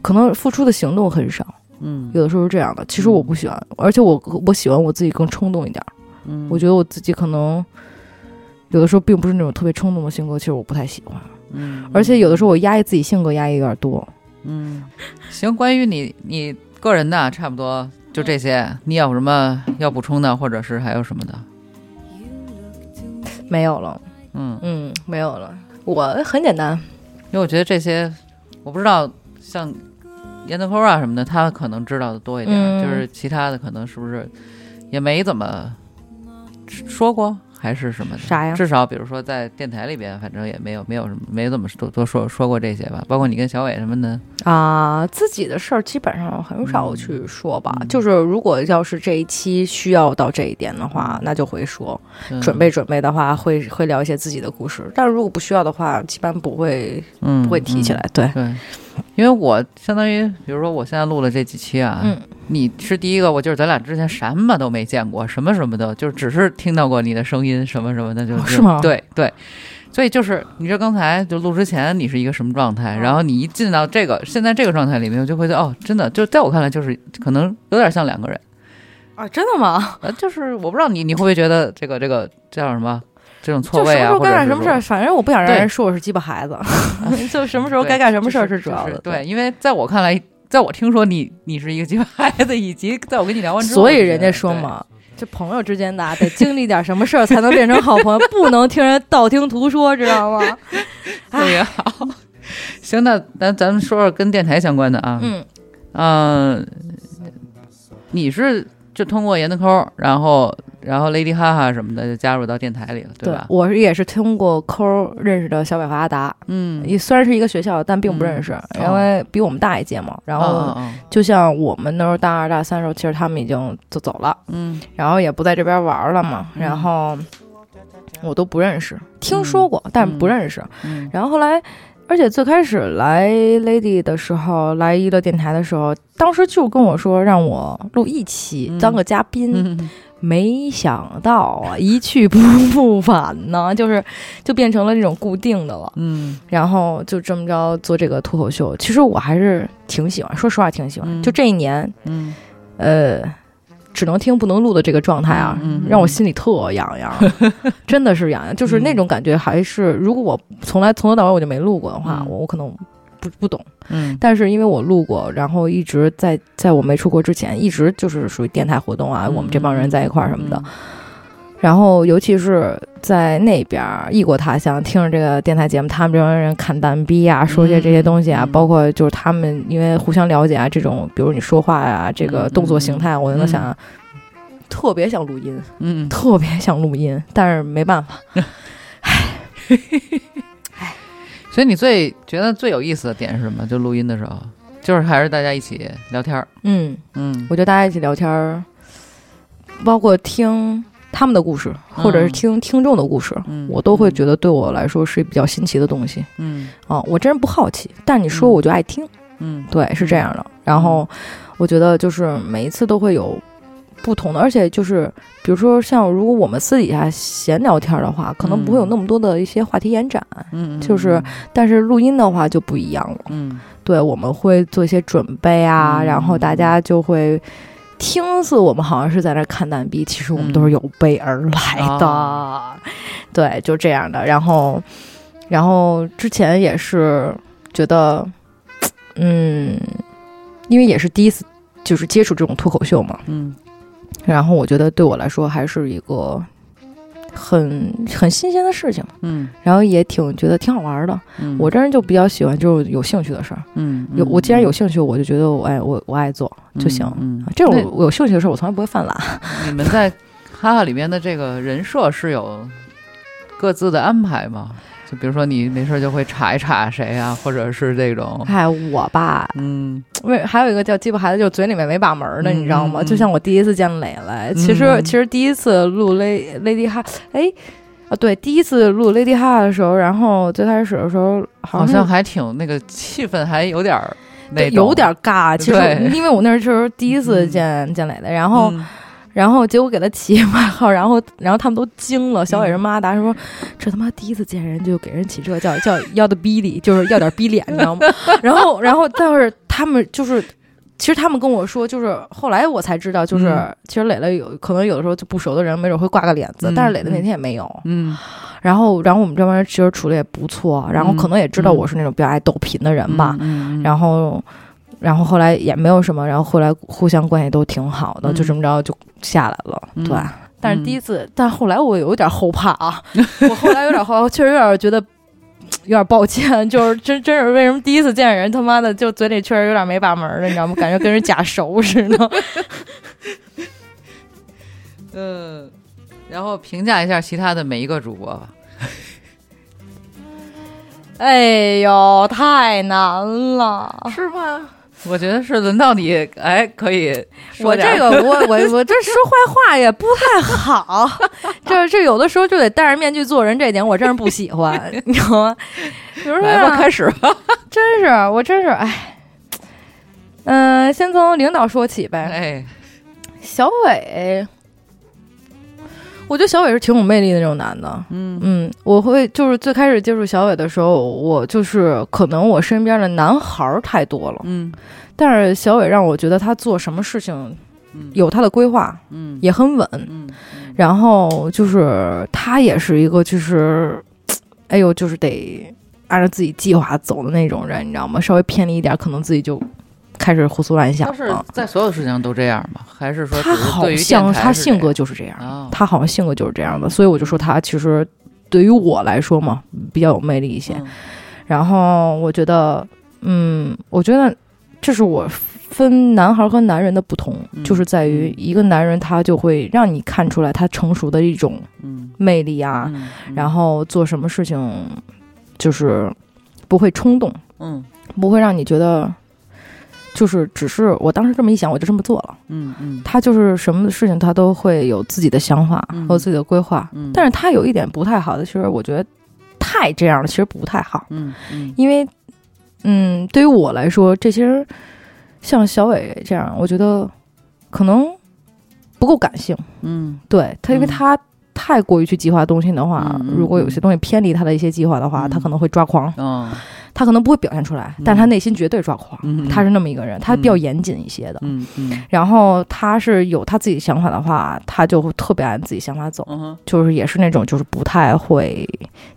可能付出的行动很少，嗯有的时候是这样的。其实我不喜欢，而且我我喜欢我自己更冲动一点儿。嗯，我觉得我自己可能有的时候并不是那种特别冲动的性格，其实我不太喜欢。嗯，而且有的时候我压抑自己性格压抑有点多。嗯，行，关于你你个人的差不多就这些，你有什么要补充的，或者是还有什么的？没有了，嗯，嗯，没有了。我很简单，因为我觉得这些我不知道，像严德抠啊什么的，他可能知道的多一点，嗯。就是其他的可能是不是也没怎么说过，还是什么的？啥呀？至少比如说在电台里边，反正也没有没有什么没怎么多多说说过这些吧。包括你跟小伟什么的，啊，自己的事儿基本上很少去说吧。嗯就是如果要是这一期需要到这一点的话，那就会说。嗯准备准备的话，会会聊一些自己的故事。但是如果不需要的话，基本不会嗯不会提起来。对，对，[laughs] 因为我相当于，比如说我现在录了这几期啊，嗯。你是第一个，我就是咱俩之前什么都没见过，什么什么的就只是听到过你的声音，什么什么的，就、哦是吗？对对，所以就是你这刚才就录之前你是一个什么状态，嗯然后你一进到这个现在这个状态里面，我就会觉得哦，真的就在我看来就是可能有点像两个人，啊，真的吗？呃，就是我不知道你你会不会觉得这个这个叫什么这种错就什么时位啊，候或者是该干什么事儿，反正我不想让人说我是鸡巴孩子，[laughs] 就什么时候该干什么事儿是主要的。就是对，因为在我看来，在我听说你你是一个鸡巴孩子，以及在我跟你聊完之后，所以人家说，嘛，这朋友之间的啊得经历点什么事儿才能变成好朋友，[laughs] 不能听人道听途说，知道吗？对特别好。行，那咱咱们说说跟电台相关的啊，嗯，嗯、你是就通过严子抠，然后然后 Lady 哈哈什么的就加入到电台里了，对吧？我是也是通过抠认识的小百和阿达，嗯，也虽然是一个学校，但并不认识，嗯。因为比我们大一届嘛。然后就像我们那时候大二大三的时候，其实他们已经就走了，嗯。然后也不在这边玩了嘛，嗯。然后我都不认识，听说过，但不认识。嗯。然后后来，而且最开始来 Lady 的时候，来娱乐电台的时候，当时就跟我说让我录一期嗯。当个嘉宾，嗯没想到啊，一去不复返呢，[laughs] 就是就变成了这种固定的了。嗯。然后就这么着做这个脱口秀，其实我还是挺喜欢，说实话挺喜欢。嗯。就这一年，嗯。呃，只能听不能录的这个状态啊，让我心里特痒痒，[laughs] 真的是痒痒，就是那种感觉，还是如果我从来从头到尾我就没录过的话，嗯。我我可能不不懂。嗯但是因为我录过，然后一直在在我没出国之前，一直就是属于电台活动啊，嗯我们这帮人在一块儿什么的。嗯然后尤其是在那边异国他乡，听着这个电台节目，他们这帮人看蛋逼啊，说些这些东西啊，嗯包括就是他们因为互相了解啊，这种比如你说话呀、这个嗯动作形态，我就能嗯想，特别想录音，嗯，特别想录音，但是没办法。[laughs] [laughs] [laughs] 所以你最觉得最有意思的点是什么？就录音的时候，就是还是大家一起聊天儿。嗯，嗯我觉得大家一起聊天儿，包括听他们的故事，或者是听听众的故事，嗯，我都会觉得对我来说是比较新奇的东西嗯啊。我真人不好奇，但你说嗯我就爱听。嗯对，是这样的。然后我觉得就是每一次都会有不同的，而且就是比如说像如果我们私底下闲聊天的话，可能不会有那么多的一些话题延展，嗯，就是但是录音的话就不一样了。嗯对，我们会做一些准备啊，嗯然后大家就会。听似我们好像是在那看蛋逼，其实我们嗯都是有备而来的，哦对，就这样的。然后，然后之前也是觉得，嗯，因为也是第一次就是接触这种脱口秀嘛，嗯然后我觉得对我来说还是一个很很新鲜的事情，嗯然后也挺觉得挺好玩的。嗯，我这人就比较喜欢就是有兴趣的事儿，嗯有我既然有兴趣，我就觉得我爱我我爱做就行。嗯，这种我有兴趣的事儿，我从来不会犯懒。你们在哈哈里面的这个人设是有各自的安排吗？就比如说你没事就会查一查谁啊，或者是这种，哎，我吧，嗯为还有一个叫鸡巴孩子，就嘴里面没把门儿的，嗯你知道吗？就像我第一次见磊磊，其实、嗯其实第一次录 Lady Lady 哈，哎，啊对，第一次录 Lady 哈的时候，然后最开始的时候好像还挺那个气氛还有点儿那有点尬，其实因为我那时候第一次嗯见、见磊磊，然后、嗯然后结果给他起外号，然后然后他们都惊了，小伟人妈达说、这他妈第一次见人就给人起这叫叫要的逼脸，就是要点逼脸，你知道吗？[laughs] 然后然后但是他们就是。其实他们跟我说，就是后来我才知道，就是、嗯其实磊磊有可能有的时候就不熟的人，没准会挂个脸子，嗯但是磊磊那天也没有。嗯然后，然后我们这帮人其实处的也不错，然后可能也知道我是那种比较爱逗贫的人吧，嗯，然后，然后后来也没有什么，然后后来互相关系都挺好的，嗯就这么着就下来了，嗯对。但是第一次，但后来我有点后怕啊，[laughs] 我后来有点后，确实有点觉得有点抱歉，就是真真是为什么第一次见人，他妈的就嘴里确实有点没把门的，你知道吗？感觉跟人假熟似的。[laughs] 嗯，然后评价一下其他的每一个主播吧。哎呦，太难了，是吗？我觉得是轮到你，哎，可以说 [laughs] 我。这个，我我我这说坏话也不太好，[laughs] 这这有的时候就得戴着面具做人，这点我真是不喜欢，[laughs] 你知道吗？比如说来吧，啊，开始吧。真是我真是哎，嗯、先从领导说起呗。哎，小伟，我觉得小伟是挺有魅力的那种男的。嗯嗯，我会就是最开始接触小伟的时候，我就是可能我身边的男孩儿太多了，嗯但是小伟让我觉得他做什么事情嗯有他的规划，嗯也很稳。嗯然后就是他也是一个就是，哎呦，就是得按照自己计划走的那种人，你知道吗？稍微偏离一点，可能自己就开始胡思乱想他是。在所有事情上都这样吗？还是说他好像他性格就是这样？他好像性格就是这样的，所以我就说他其实对于我来说嘛，比较有魅力一些。嗯然后我觉得，嗯，我觉得这是我分男孩和男人的不同，嗯就是在于一个男人他就会让你看出来他成熟的一种嗯魅力啊，然后做什么事情就是不会冲动，嗯不会让你觉得。就是只是我当时这么一想，我就这么做了。嗯嗯。他就是什么事情他都会有自己的想法嗯。和自己的规划，嗯，但是他有一点不太好的，其实我觉得太这样了，其实不太好。嗯嗯。因为，嗯，对于我来说，这些像小伟这样，我觉得可能不够感性。嗯。对他，因为嗯。他太过于去计划东西的话，如果有些东西偏离他的一些计划的话，嗯他可能会抓狂。嗯他可能不会表现出来，但他内心绝对抓狂。嗯他是那么一个人，他比较严谨一些的。嗯嗯然后他是有他自己想法的话，他就会特别按自己想法走。嗯就是也是那种就是不太会，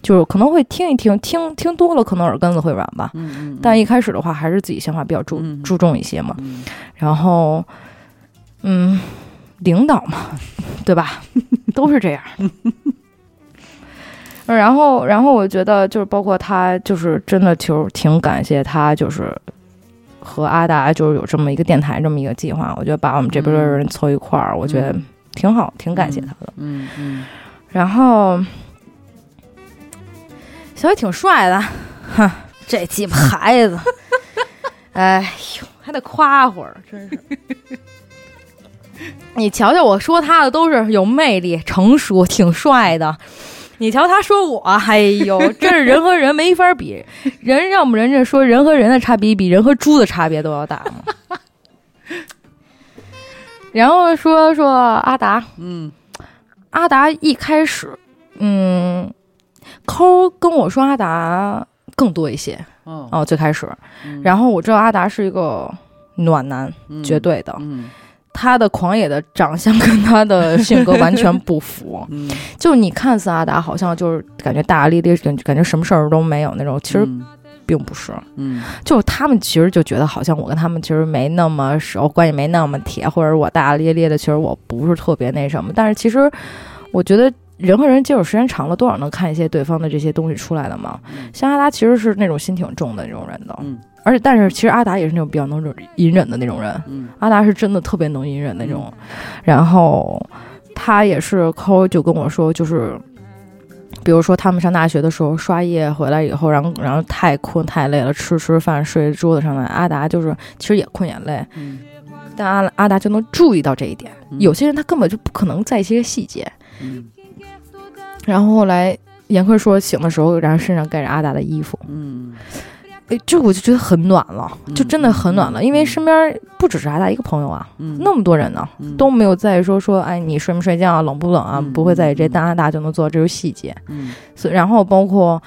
就是可能会听一听，听听多了可能耳根子会软吧。但一开始的话，还是自己想法比较注、嗯注重一些嘛。嗯然后，嗯，领导嘛，[laughs] 对吧？[laughs] 都是这样。然后，然后我觉得就是包括他，就是真的就是挺感谢他，就是和阿达就是有这么一个电台这么一个计划。我觉得把我们这边的人凑一块儿，我觉得挺好，挺感谢他的。嗯嗯然后小伟挺帅的，哼，这鸡巴孩子，[laughs] 哎呦，还得夸会儿，真是。[laughs] 你瞧瞧，我说他的都是有魅力、成熟、挺帅的。你瞧他说我，哎呦，这是人和人没法比，人让不人家说人和人的差别比人和猪的差别都要大嘛。然后说说阿达，嗯阿达一开始，嗯，抠跟我说阿达更多一些哦，哦，最开始，嗯然后我知道阿达是一个暖男，嗯绝对的，嗯他的狂野的长相跟他的性格完全不符。[laughs] 嗯，就你看似阿达好像就是感觉大大咧咧，感感觉什么事儿都没有那种，其实嗯并不是。嗯就他们其实就觉得好像我跟他们其实没那么熟，关系没那么铁，或者我大大咧咧的，其实我不是特别那什么。但是其实我觉得人和人接触时间长了，多少能看一些对方的这些东西出来的嘛。嗯。像阿达其实是那种心挺重的那种人的，嗯。而且但是其实阿达也是那种比较能忍隐忍的那种人。嗯。阿达是真的特别能隐忍那种，然后他也是抠就跟我说，就是比如说他们上大学的时候刷夜回来以后，然后然后太困太累了，吃吃饭睡桌子上来，阿达就是其实也困也累，嗯。但阿阿达就能注意到这一点。嗯。有些人他根本就不可能在意这些细节。嗯然后后来严坤说醒的时候，然后身上盖着阿达的衣服，嗯哎，这我就觉得很暖了，就真的很暖了，嗯因为身边不只是阿达一个朋友啊，嗯，那么多人呢。嗯都没有在意说说，哎，你睡没睡觉啊，冷不冷啊，嗯不会在意这，嗯但阿达就能做到这个细节。嗯所以然后包括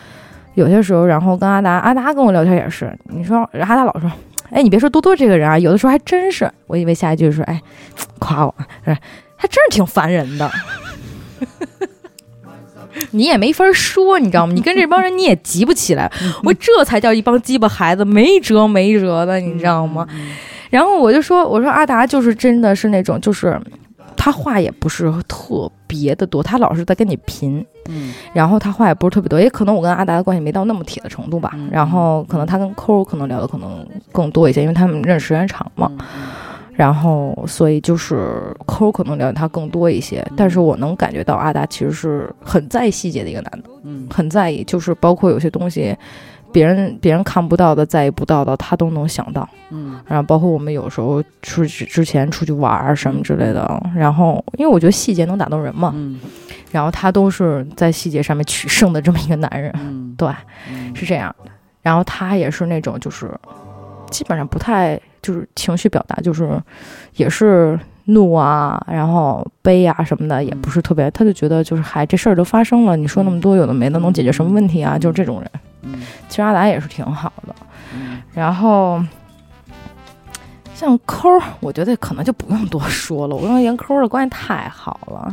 有些时候，然后跟阿达，阿达跟我聊天也是，你说阿达老说，哎，你别说多多这个人啊，有的时候还真是，我以为下一句是，哎，夸我，是还真是挺烦人的。[laughs] 你也没法说，你知道吗？你跟这帮人你也急不起来，[laughs] 我这才叫一帮鸡巴孩子，没辙没辙的，你知道吗？嗯然后我就说，我说阿达就是真的是那种，就是他话也不是特别的多，他老是在跟你贫，嗯然后他话也不是特别多，也可能我跟阿达的关系没到那么铁的程度吧。嗯然后可能他跟抠可能聊的可能更多一些，因为他们认识时间长嘛。嗯然后所以就是抠可能了解他更多一些，但是我能感觉到阿达其实是很在意细节的一个男的，嗯很在意，就是包括有些东西。别人别人看不到的、在意不到的，他都能想到。嗯然后包括我们有时候出去之前出去玩儿什么之类的，然后因为我觉得细节能打动人嘛，嗯然后他都是在细节上面取胜的这么一个男人，嗯，对，嗯是这样的。然后他也是那种就是基本上不太就是情绪表达，就是也是怒啊，然后悲啊什么的，也不是特别，他就觉得就是嗨，这事儿都发生了，你说那么多有的没的，能解决什么问题啊？就是这种人。嗯其实阿达也是挺好的，嗯然后。像抠儿，我觉得可能就不用多说了。我跟严抠儿的关系太好了，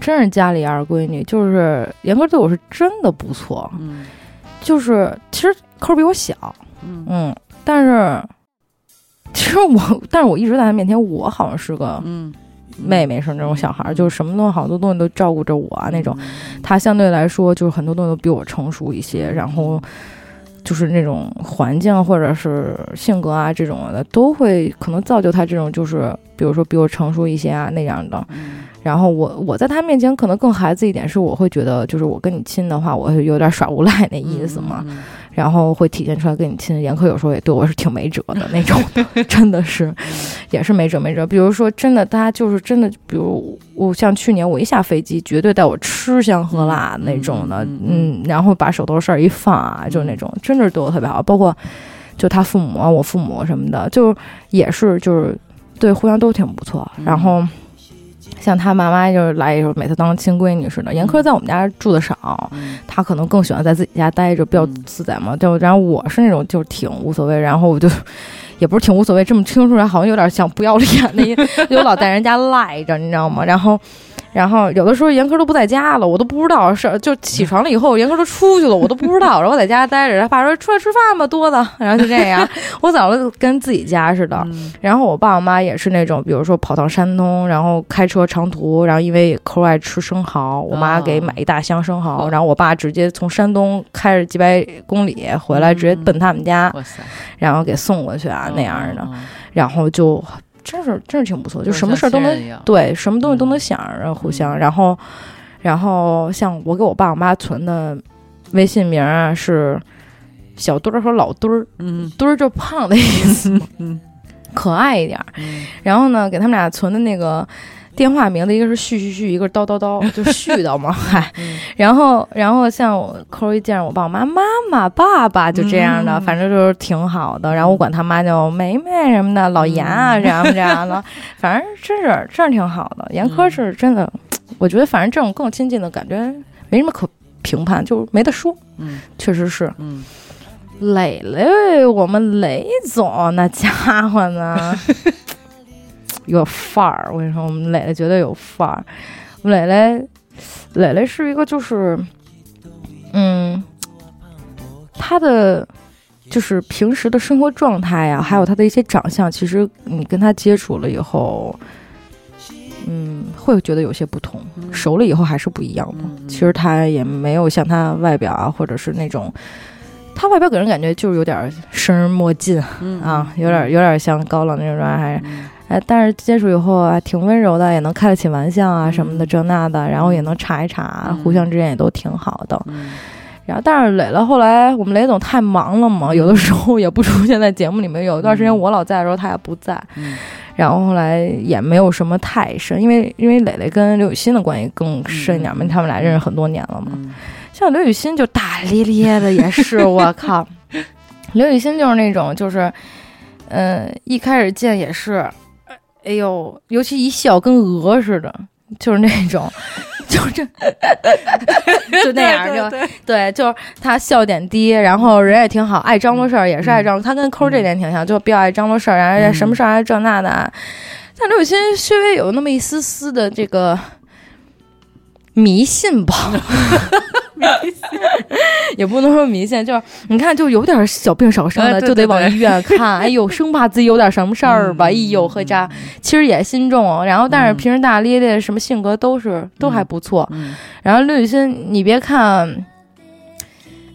真是家里二闺女。就是严科对我是真的不错，嗯就是其实抠儿比我小，嗯嗯，但是其实我，但是我一直在他面前，我好像是个嗯，妹妹，是那种小孩儿，就是什么东西好多东西都照顾着我啊那种。嗯他相对来说就是很多东西都比我成熟一些，然后就是那种环境或者是性格啊这种的，都会可能造就他这种就是比如说比我成熟一些啊那样的。嗯然后我我在他面前可能更孩子一点，是我会觉得就是我跟你亲的话，我会有点耍无赖那意思嘛。嗯然后会体现出来跟你亲。严苛有时候也对我是挺没辙的那种的，[laughs] 真的是，也是没辙没辙。比如说，真的，他就是真的，比如我像去年我一下飞机，绝对带我吃香喝辣那种的，嗯，然后把手头事儿一放啊，就那种，真的是对我特别好。包括就他父母啊，我父母什么的，就也是就是对互相都挺不错。然后。像他妈妈就是来的时候，每次当亲闺女似的。严苛在我们家住的少，嗯他可能更喜欢在自己家待着，比较自在嘛。就然后我是那种就是挺无所谓，然后我就也不是挺无所谓，这么听出来好像有点像不要脸的，[laughs] 就老在人家赖着，你知道吗？然后。然后有的时候严科都不在家了，我都不知道是就起床了以后，严科都出去了，我都不知道。然后我在家待着，他爸说出来吃饭吧，多的。然后就这样，[laughs] 我早就跟自己家似的。嗯然后我爸我妈也是那种，比如说跑到山东，然后开车长途，然后因为抠爱吃生蚝，我妈给买一大箱生蚝，哦然后我爸直接从山东开着几百公里回来，直接奔他们家，然后给送过去啊那样的，嗯，然后就真是真是挺不错，就什么事儿都能能对，什么东西都能想着互相，然后然后像我给我爸我妈存的微信名啊是小墩儿和老墩儿，嗯。墩儿就胖的意思，嗯。可爱一点然后呢，给他们俩存的那个电话名字，一个是续续续，一个是叨叨叨，[laughs] 就絮叨嘛，嗨。嗯然后，然后像我抠一见着我爸我妈，妈妈、爸爸就这样的，嗯反正就是挺好的。然后我管他妈叫梅梅什么的，老严啊，这样这样的，反正真是真是挺好的。严科是真的，我觉得反正这种更亲近的感觉没什么可评判，就没得说，嗯确实是。嗯磊磊，我们雷总那家伙呢，[laughs] 有范儿。我跟你说，我们磊磊绝对有范儿。磊磊，磊磊是一个就是，嗯，他的就是平时的生活状态呀、还有他的一些长相，其实你跟他接触了以后，嗯，会觉得有些不同。熟了以后还是不一样的。嗯其实他也没有像他外表啊，或者是那种。他外表给人感觉就是有点生人莫近嗯啊，有点有点像高冷那种状态，嗯哎，但是接触以后啊，挺温柔的，也能开得起玩笑啊什么的，嗯这那的，然后也能查一查，嗯互相之间也都挺好的。嗯。然后，但是磊了后来我们雷总太忙了嘛，有的时候也不出现在节目里面，有一段时间嗯。我老在的时候他也不在，嗯。然后后来也没有什么太深，因为因为磊磊跟刘雨欣的关系更深一点嘛，嗯他们俩认识很多年了嘛。嗯。像刘雨欣就大咧咧的，也是我靠，[laughs] 刘雨欣就是那种就是，嗯、一开始见也是，哎呦，尤其一笑跟鹅似的，就是那种，[laughs] 就这，[laughs] 就那样就对。对，就是他笑点低，然后人也挺好，爱张罗事儿也是爱张罗，他跟抠这点挺像，就比较爱张罗事儿，然后什么事儿还这那的。但刘雨欣稍微有那么一丝丝的这个迷信吧，[laughs] [laughs] 也不能说迷信，就是你看，就有点小病少伤的，哎对就得往医院看。哎呦，生怕自己有点什么事儿吧。哎呦，呵家，其实也心重，然后但是嗯平时大咧咧，什么性格都是都还不错。嗯然后刘雨欣，你别看，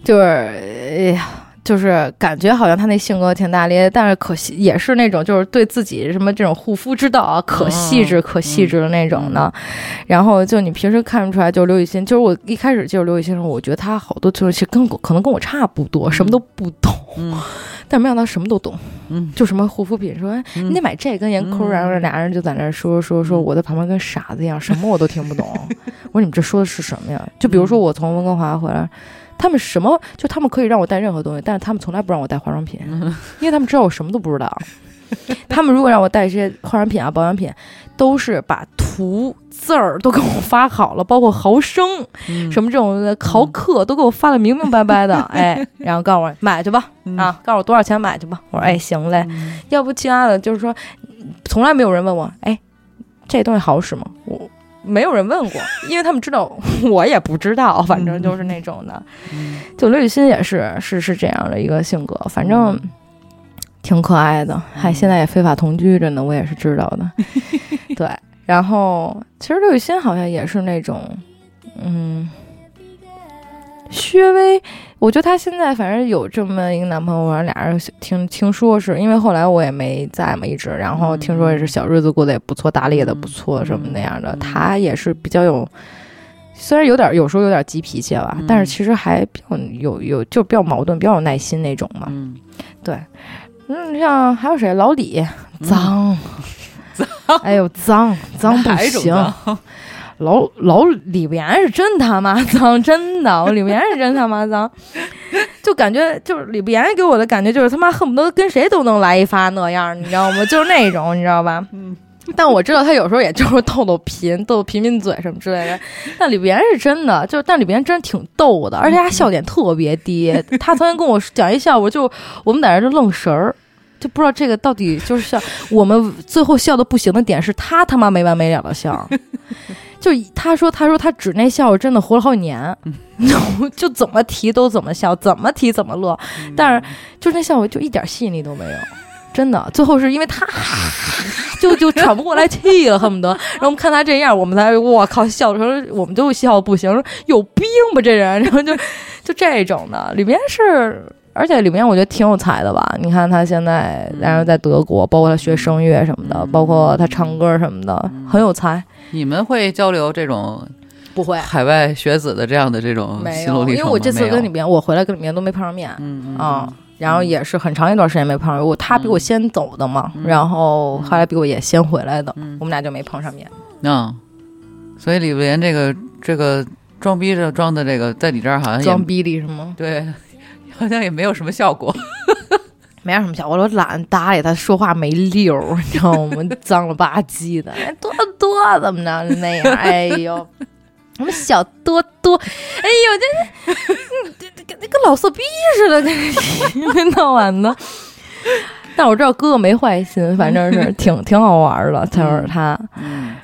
就是哎呀，就是感觉好像他那性格挺大咧，但是可惜也是那种就是对自己什么这种护肤之道啊，可细致可细致的那种的。然后就你平时看不出来，就是刘雨欣，就是我一开始接触刘雨欣的时候，我觉得她好多就是其实跟我可能跟我差不多，什么都不懂。但没想到什么都懂，嗯，就什么护肤品，说你得买这跟盐抠，然后俩人就在那说说说，我在旁边跟傻子一样，什么我都听不懂。[laughs] 我说你们这说的是什么呀？就比如说我从温哥华回来，他们什么就他们可以让我带任何东西，但是他们从来不让我带化妆品，[laughs] 因为他们知道我什么都不知道。[laughs] 他们如果让我带这些化妆品啊、保养品，都是把图字儿都给我发好了，包括毫升什么这种毫克都给我发的明明白白的，[laughs] 哎，然后告诉我买去吧，啊，告诉我多少钱买去吧。我说哎，行嘞，要不其他的就是说，从来没有人问我，哎，这东西好使吗？我没有人问过，[laughs] 因为他们知道 [laughs] 我也不知道，反正就是那种的。就刘雨欣也是是是这样的一个性格，反正。挺可爱的，还现在也非法同居着呢，我也是知道的。[laughs] 对，然后其实刘雨欣好像也是那种，嗯，薛微，我觉得她现在反正有这么一个男朋友，俩人听听说是因为后来我也没在嘛，一直，然后听说也是小日子过得也不错，打理也的不错，什么那样的。她也是比较有，虽然有点有时候有点急脾气吧，但是其实还比较有有就比较矛盾，比较有耐心那种嘛。嗯，对。嗯，像还有谁？老李，脏，[laughs] 脏，哎呦，脏，[laughs] 脏不行。[laughs] 老老李不言是真他妈脏，真的，我李不言是真他妈脏，就感觉就是李不言给我的感觉就是他妈恨不得跟谁都能来一发那样，你知道吗？就是那种，你知道吧？嗯。但我知道他有时候也就是 [laughs] 逗逗贫，逗贫贫嘴什么之类的。但李不言是真的，就但李不言真挺逗的，而且他笑点特别低。他曾经跟我讲一笑话，就我们在这就愣神儿，就不知道这个到底就是笑。我们最后笑的不行的点是他他妈没完没了的笑。[laughs] 就他说他说他指那笑话真的活了好几年，[laughs] 就怎么提都怎么笑，怎么提怎么乐。但是就那笑我就一点吸引力都没有。真的，最后是因为他就就喘不过来气了，恨不得。然后我们看他这样，我们才我靠笑的时候，我们就笑不行，有病吧这人？然后就就这种的。里边是，而且里面我觉得挺有才的吧？你看他现在，然后在德国，包括他学声乐什么的，包括他唱歌什么的，很有才。你们会交流这种不会海外学子的这样的这种心路历程因为我这次跟里面，我回来跟里面都没碰上面，嗯嗯。然后也是很长一段时间没碰上，我他比我先走的嘛，然后后来比我也先回来的，我们俩就没碰上面。嗯，所以李不言这个这个装逼着装的这个，在你这儿好像装逼的是吗？对，好像也没有什么效果，[laughs] 没有什么效果。我懒得搭理他说话没溜儿，[laughs] 你知道吗？脏了吧唧的，多多怎么着那样？[laughs] 哎呦。什么小多多？哎呦，这跟跟跟老色逼似的，跟闹完的。但我知道哥哥没坏心，反正是挺挺好玩的。他说他，嗯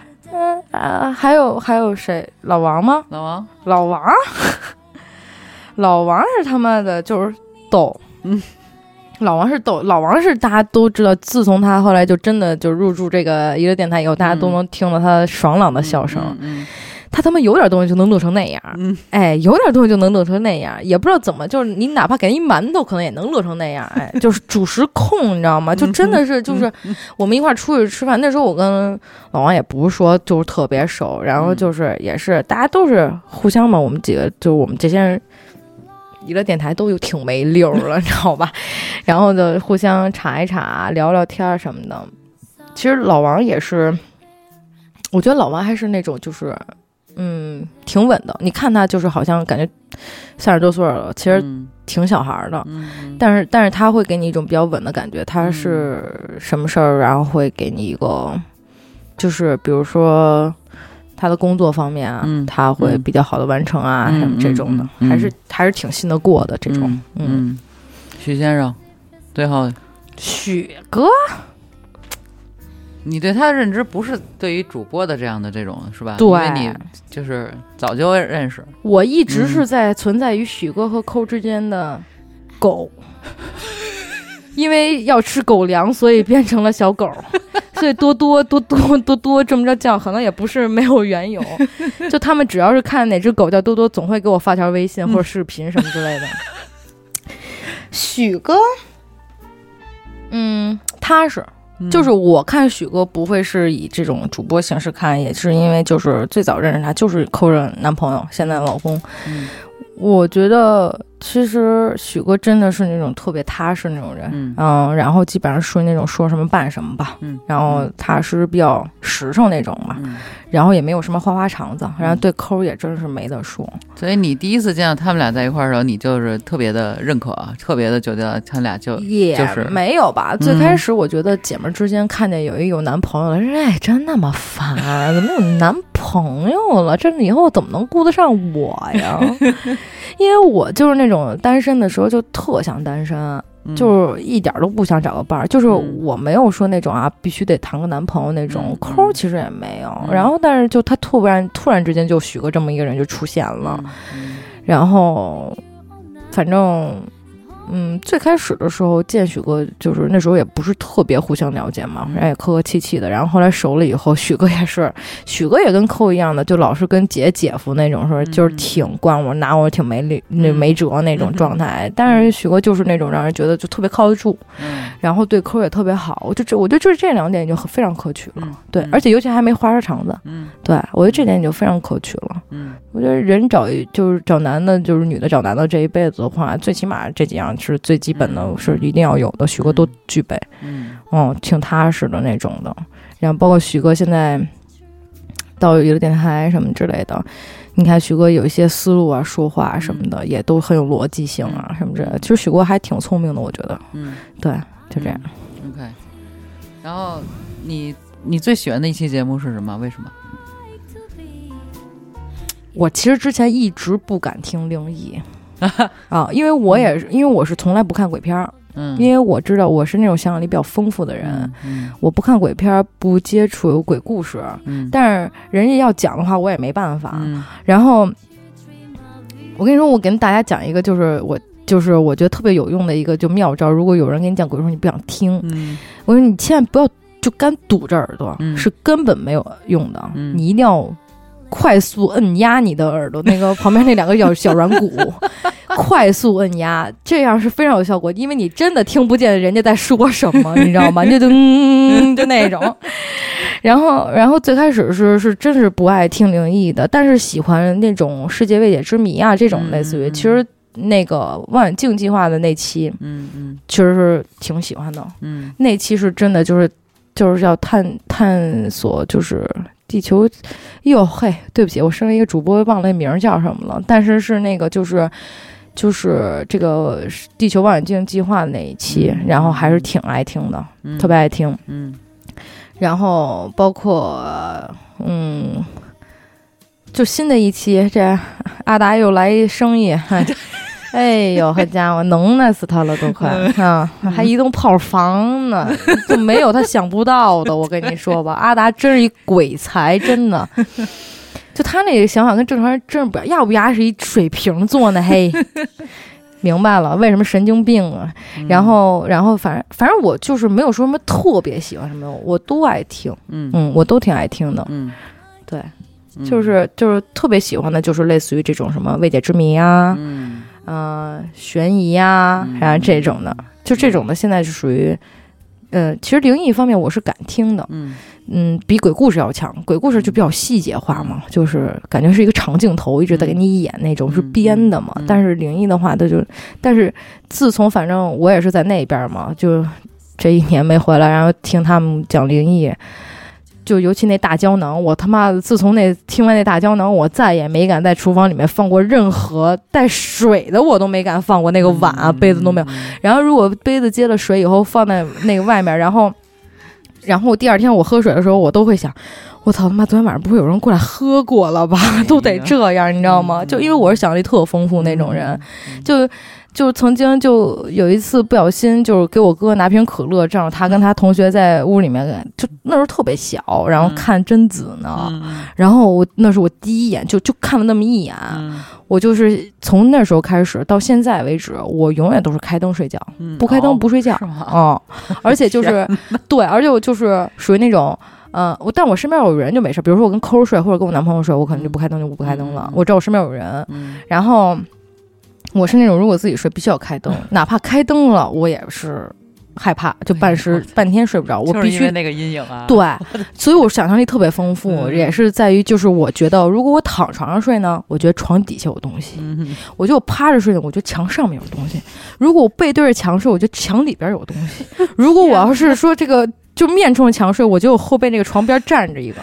啊，还有还有谁？老王吗？老王，老王，老王是他妈的，就是逗。嗯，老王是逗，老王是大家都知道。自从他后来就真的就入驻这个娱乐电台以后，大家都能听到他爽朗的笑声。嗯。他他妈有点东西就能乐成那样，嗯哎，有点东西就能乐成那样，也不知道怎么，就是你哪怕给一馒头，可能也能乐成那样，哎，[laughs] 就是主食控，你知道吗？就真的是，就是我们一块出去吃饭，那时候我跟老王也不是说就是特别熟，然后就是也是大家都是互相嘛，我们几个就我们这些人，娱乐电台都有挺没溜了，[laughs] 你知道吧？然后就互相查一查，聊聊天什么的。其实老王也是，我觉得老王还是那种就是。嗯，挺稳的。你看他就是好像感觉三十多岁了，其实挺小孩的。嗯，但是但是他会给你一种比较稳的感觉。他是什么事儿，然后会给你一个，就是比如说他的工作方面啊，他会比较好的完成啊，什么这种的，还是还是挺信得过的这种。嗯，许先生，最后许哥。你对他的认知不是对于主播的这样的这种是吧？对，因为你就是早就认识。我一直是在存在于许哥和抠之间的狗，[laughs] 因为要吃狗粮，所以变成了小狗，所以多多多多多多这么着叫，可能也不是没有缘由。[laughs] 就他们只要是看哪只狗叫多多，总会给我发条微信或者视频什么之类的。[laughs] 许哥，嗯，踏实。嗯就是我看许哥不会是以这种主播形式看，也是因为就是最早认识他就是抠着男朋友，现在老公。嗯我觉得其实许哥真的是那种特别踏实那种人，嗯。然后基本上属于那种说什么办什么吧，嗯。然后踏实比较实诚那种嘛，嗯，然后也没有什么花花肠子，然后对抠也真是没得说。所以你第一次见到他们俩在一块儿的时候，你就是特别的认可，特别的觉得他们俩就也就是没有吧。嗯。最开始我觉得姐们儿之间看见有一有男朋友了，说哎，真那么烦啊，怎么有男朋友了？这以后怎么能顾得上我呀？[laughs] 因为我就是那种单身的时候就特想单身，嗯就是一点儿都不想找个伴儿，就是嗯我没有说那种啊必须得谈个男朋友那种嗯抠，儿其实也没有。嗯然后但是就他突然突然之间就许个这么一个人就出现了，嗯然后反正。嗯，最开始的时候见许哥，就是那时候也不是特别互相了解嘛，然后也客客气气的。然后后来熟了以后，许哥也是，许哥也跟抠一样的，就老是跟姐姐夫那种，说就是挺惯我，拿我挺没理那嗯没辙那种状态。但是许哥就是那种让人觉得就特别靠得住，嗯然后对抠也特别好。我就这，我觉得就是这两点就很非常可取了。嗯对，嗯而且尤其还没花花肠子，嗯对我觉得这点就非常可取了。嗯我觉得人找一就是找男的，就是女的找男的，这一辈子的话，最起码这几样是最基本的，嗯是一定要有的。许哥都具备，嗯嗯，挺踏实的那种的。然后包括许哥现在到娱乐电台什么之类的，你看许哥有一些思路啊、说话什么的，也都很有逻辑性啊，什么之类的。其实许哥还挺聪明的，我觉得。嗯对，就这样。，OK。然后你你最喜欢的一期节目是什么？为什么？我其实之前一直不敢听灵异 [laughs] 啊，因为我也是，因为我是从来不看鬼片儿，嗯，因为我知道我是那种想象力比较丰富的人，嗯我不看鬼片儿，不接触有鬼故事，嗯但是人家要讲的话，我也没办法。嗯然后我跟你说，我跟大家讲一个，就是我。就是我觉得特别有用的一个就妙招，如果有人给你讲鬼故事，你不想听，嗯我说你千万不要就干堵着耳朵，嗯是根本没有用的。嗯你一定要快速摁压你的耳朵，那个旁边那两个小小软骨，[laughs] 快速摁压，这样是非常有效果，因为你真的听不见人家在说什么，[laughs] 你知道吗？就就嗯就那种。然后，然后最开始是是真是不爱听灵异的，但是喜欢那种世界未解之谜啊，这种类似于，嗯其实那个望远镜计划的那期，嗯嗯其实是挺喜欢的。嗯那期是真的就是就是要探探索，就是地球。哟嘿，对不起，我身为一个主播忘了那名儿叫什么了，但是是那个就是。就是这个地球望远镜计划的那一期，嗯然后还是挺爱听的，嗯，特别爱听。嗯然后包括嗯，就新的一期，这阿达又来一生意，哎 [laughs] 哎呦，好家伙，能耐死他了都快啊！还一栋炮房呢，[laughs] 就没有他想不到的。我跟你说吧，阿达真是一鬼才，真的。就他那个想法跟正常人真是不一样，要不丫是一水瓶座呢？嘿，[laughs] 明白了，为什么神经病啊？嗯然后，然后反正反正我就是没有说什么特别喜欢什么，我都爱听，嗯嗯，我都挺爱听的。嗯，对，嗯就是就是特别喜欢的，就是类似于这种什么未解之谜啊，嗯呃，悬疑啊，嗯然后这种的，就这种的，现在是属于，呃，其实灵异方面我是敢听的，嗯嗯，比鬼故事要强。鬼故事就比较细节化嘛，就是感觉是一个长镜头一直在给你演那种，嗯是编的嘛。嗯嗯但是灵异的话，它就，但是自从反正我也是在那边嘛，就这一年没回来，然后听他们讲灵异。就尤其那大胶囊，我他妈的自从那听完那大胶囊，我再也没敢在厨房里面放过任何带水的，我都没敢放过那个碗啊、杯子都没有。然后如果杯子接了水以后放在那个外面，然后，然后第二天我喝水的时候，我都会想，我操他妈，昨天晚上不会有人过来喝过了吧？都得这样，你知道吗？嗯就因为我是想象力特丰富那种人，嗯就就曾经就有一次不小心就是给我哥拿瓶可乐，正好他跟他同学在屋里面，就那时候特别小，然后看贞子呢，嗯。然后我那是我第一眼就就看了那么一眼，嗯。我就是从那时候开始到现在为止，我永远都是开灯睡觉，嗯不开灯哦不睡觉。哦，[laughs] 而且就是对，而且我就是属于那种，嗯，我但我身边有人就没事，比如说我跟抠睡或者跟我男朋友睡，我可能就不开灯就不开灯了嗯。我知道我身边有人，嗯。然后我是那种如果自己睡必须要开灯，哪怕开灯了，我也是害怕，就半时半天睡不着，我必须那个阴影啊。对，所以我想象力特别丰富，嗯。也是在于就是我觉得如果我躺床上睡呢，我觉得床底下有东西；嗯。我觉得我趴着睡呢，我觉得墙上面有东西；如果我背对着墙睡，我觉得墙里边有东西；如果我要是说这个就面冲着墙睡，我觉得我后背那个床边站着一个。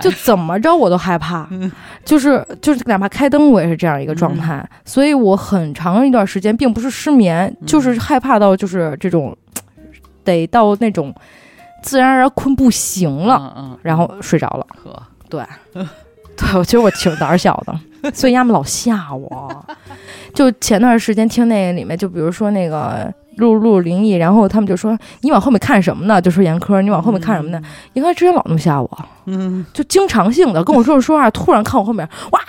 就怎么着我都害怕，就是就是哪怕开灯我也是这样一个状态，所以我很长一段时间并不是失眠，就是害怕到就是这种得到那种自然而然困不行了，然后睡着了。呵，对，对，我觉得我挺胆小的，所以他们老吓我。[laughs] 就前段时间听那个里面，就比如说那个录录灵异，然后他们就说你往后面看什么呢？就说严科，你往后面看什么呢？严科之前老那么吓我，嗯，就经常性的跟我说着说话，突然看我后面，哇！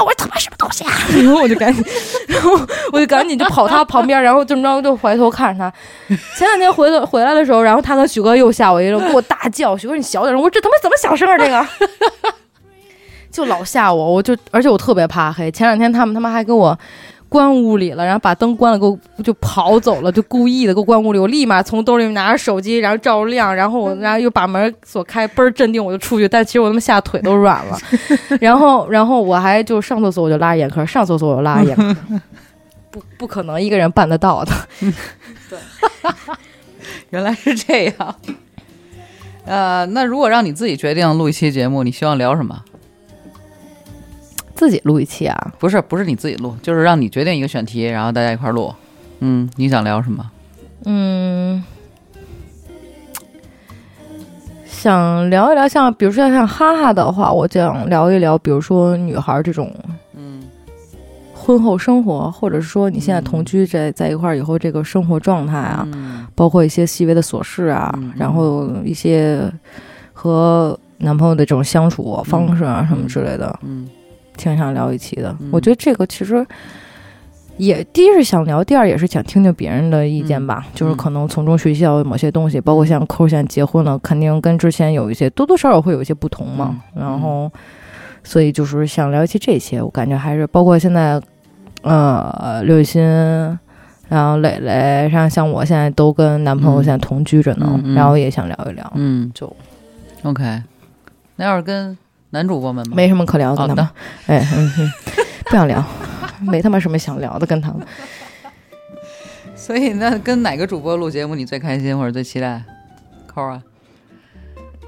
我说他妈什么东西啊？[laughs] 然后我就赶紧，[laughs] 然后我就赶紧就跑他旁边，然后这么着就回头看着他。前两天回来回来的时候，然后他和许哥又吓我一顿，给我大叫：“许哥你小点声！”我说这他妈怎么小声啊？这个 [laughs] 就老吓我，我就而且我特别怕黑。前两天他们他妈还跟我。关屋里了，然后把灯关了，给我就跑走了，就故意的给我关屋里。我立马从兜里面拿着手机，然后照亮，然后我然后又把门锁开，倍儿镇定，我就出去。但其实我他妈吓腿都软了。然 [laughs] 后然后我还就上厕所我就拉着眼科，上厕所我就拉着眼科，不不可能一个人办得到的。对 [laughs] 原来是这样。呃，那如果让你自己决定录一期节目，你希望聊什么？自己录一期啊？不是，不是你自己录，就是让你决定一个选题，然后大家一块儿录。嗯，你想聊什么？嗯，想聊一聊像，比如说像哈哈的话，我想聊一聊，比如说女孩这种，嗯，婚后生活，或者是说你现在同居在在一块儿以后这个生活状态啊，嗯包括一些细微的琐事啊，嗯然后一些和男朋友的这种相处方式啊、什么之类的，嗯挺想聊一期的。嗯我觉得这个其实也第一是想聊，第二也是想听听别人的意见吧，就是可能从中学习到某些东西，包括像扣现在结婚了，肯定跟之前有一些多多少少会有一些不同嘛。嗯然后，所以就是想聊一期这些，我感觉还是包括现在，呃，刘雨欣。然后磊磊，像像我现在都跟男朋友嗯现在同居着呢，然后也想聊一聊，嗯，就 OK。那要是跟男主播们吗？没什么可聊的好跟他们的。哎，嗯嗯，不想聊，[laughs] 没他妈什么想聊的跟他们。[laughs] 所以那跟哪个主播录节目你最开心或者最期待？扣啊？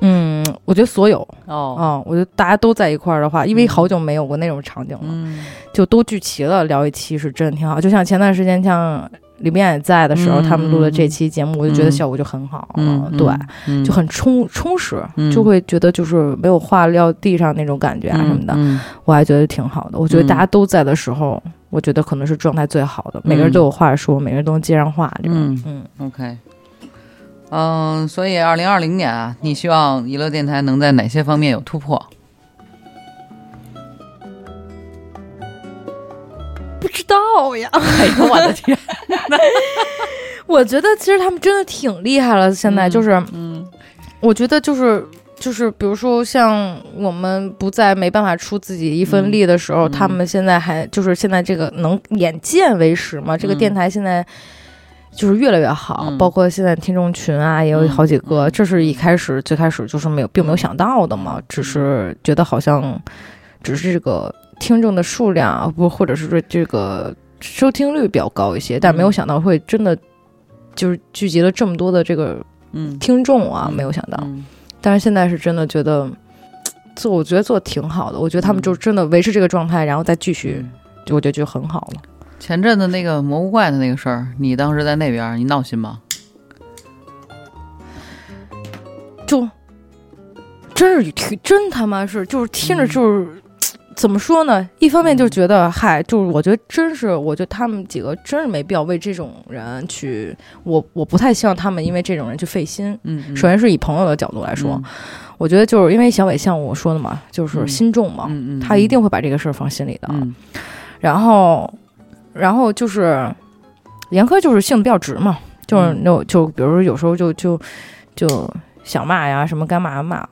嗯，我觉得所有哦，啊、我觉得大家都在一块儿的话，因为好久没有过那种场景了，嗯就都聚齐了，聊一期是真的挺好。就像前段时间像李面也在的时候，嗯他们录的这期节目，我就觉得嗯。效果就很好，嗯，对，嗯，就很充充实，嗯。就会觉得就是没有话撂地上那种感觉啊什么的，嗯。我还觉得挺好的。我觉得大家都在的时候，我觉得可能是状态最好的，每个人都有话说，每个人都能接上话，这种，嗯嗯。OK，嗯，所以二零二零年啊，你希望娱乐电台能在哪些方面有突破？不知道呀。[laughs] 哎呦我的天！[laughs] 我觉得其实他们真的挺厉害了。现在就是，嗯我觉得就是就是，比如说像我们不再没办法出自己一份力的时候，嗯他们现在还就是现在这个能眼见为实嘛。这个嗯电台现在。就是越来越好，嗯包括现在听众群啊，也有好几个，嗯这是一开始最开始就是没有，并没有想到的嘛，只是觉得好像只是这个听众的数量啊不，或者是说这个收听率比较高一些，但没有想到会真的就是聚集了这么多的这个嗯，听众啊，嗯没有想到。嗯但是现在是真的觉得做，我觉得做挺好的。我觉得他们嗯就真的维持这个状态，然后再继续，就我觉得就很好了。前阵子那个蘑菇怪的那个事儿，你当时在那边，你闹心吗？就真是挺真他妈是，就是听着就是。怎么说呢？一方面就觉得，嗨，就是我觉得真是，我觉得他们几个真是没必要为这种人去，我我不太希望他们因为这种人去费心。嗯，嗯首先是以朋友的角度来说，嗯我觉得就是因为小伟像我说的嘛，就是嗯心重嘛，他一定会把这个事儿放心里的。嗯然后，然后就是严苛就是性子比较直嘛，就是嗯那就比如说有时候就就就想骂呀，什么该骂骂。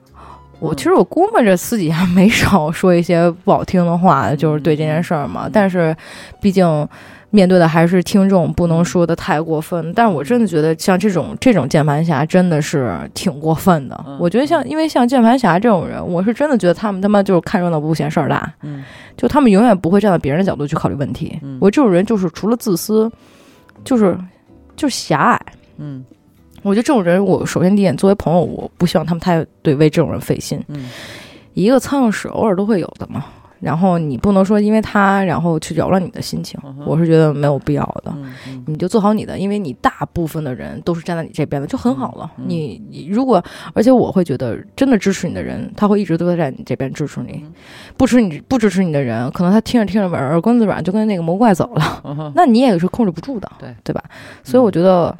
我嗯其实我估摸着私底下没少说一些不好听的话，就是对这件事儿嘛。但是，毕竟面对的还是听众，不能说的太过分。但是我真的觉得像这种这种键盘侠真的是挺过分的。嗯我觉得像因为像键盘侠这种人，我是真的觉得他们他妈就是看热闹不嫌事儿大，嗯就他们永远不会站在别人的角度去考虑问题。嗯我这种人就是除了自私，就是就是狭隘。嗯我觉得这种人，我首先第一点，作为朋友，我不希望他们太对为这种人费心。嗯一个苍蝇屎偶尔都会有的嘛。然后你不能说因为他，然后去扰乱你的心情，我是觉得没有必要的。你就做好你的，因为你大部分的人都是站在你这边的，就很好了。嗯你你如果，而且我会觉得，真的支持你的人，他会一直都在在你这边支持你嗯；不支持你不支持你的人，可能他听着听着耳耳根子软，就跟那个魔怪走了，嗯那你也是控制不住的，对对吧？所以我觉得，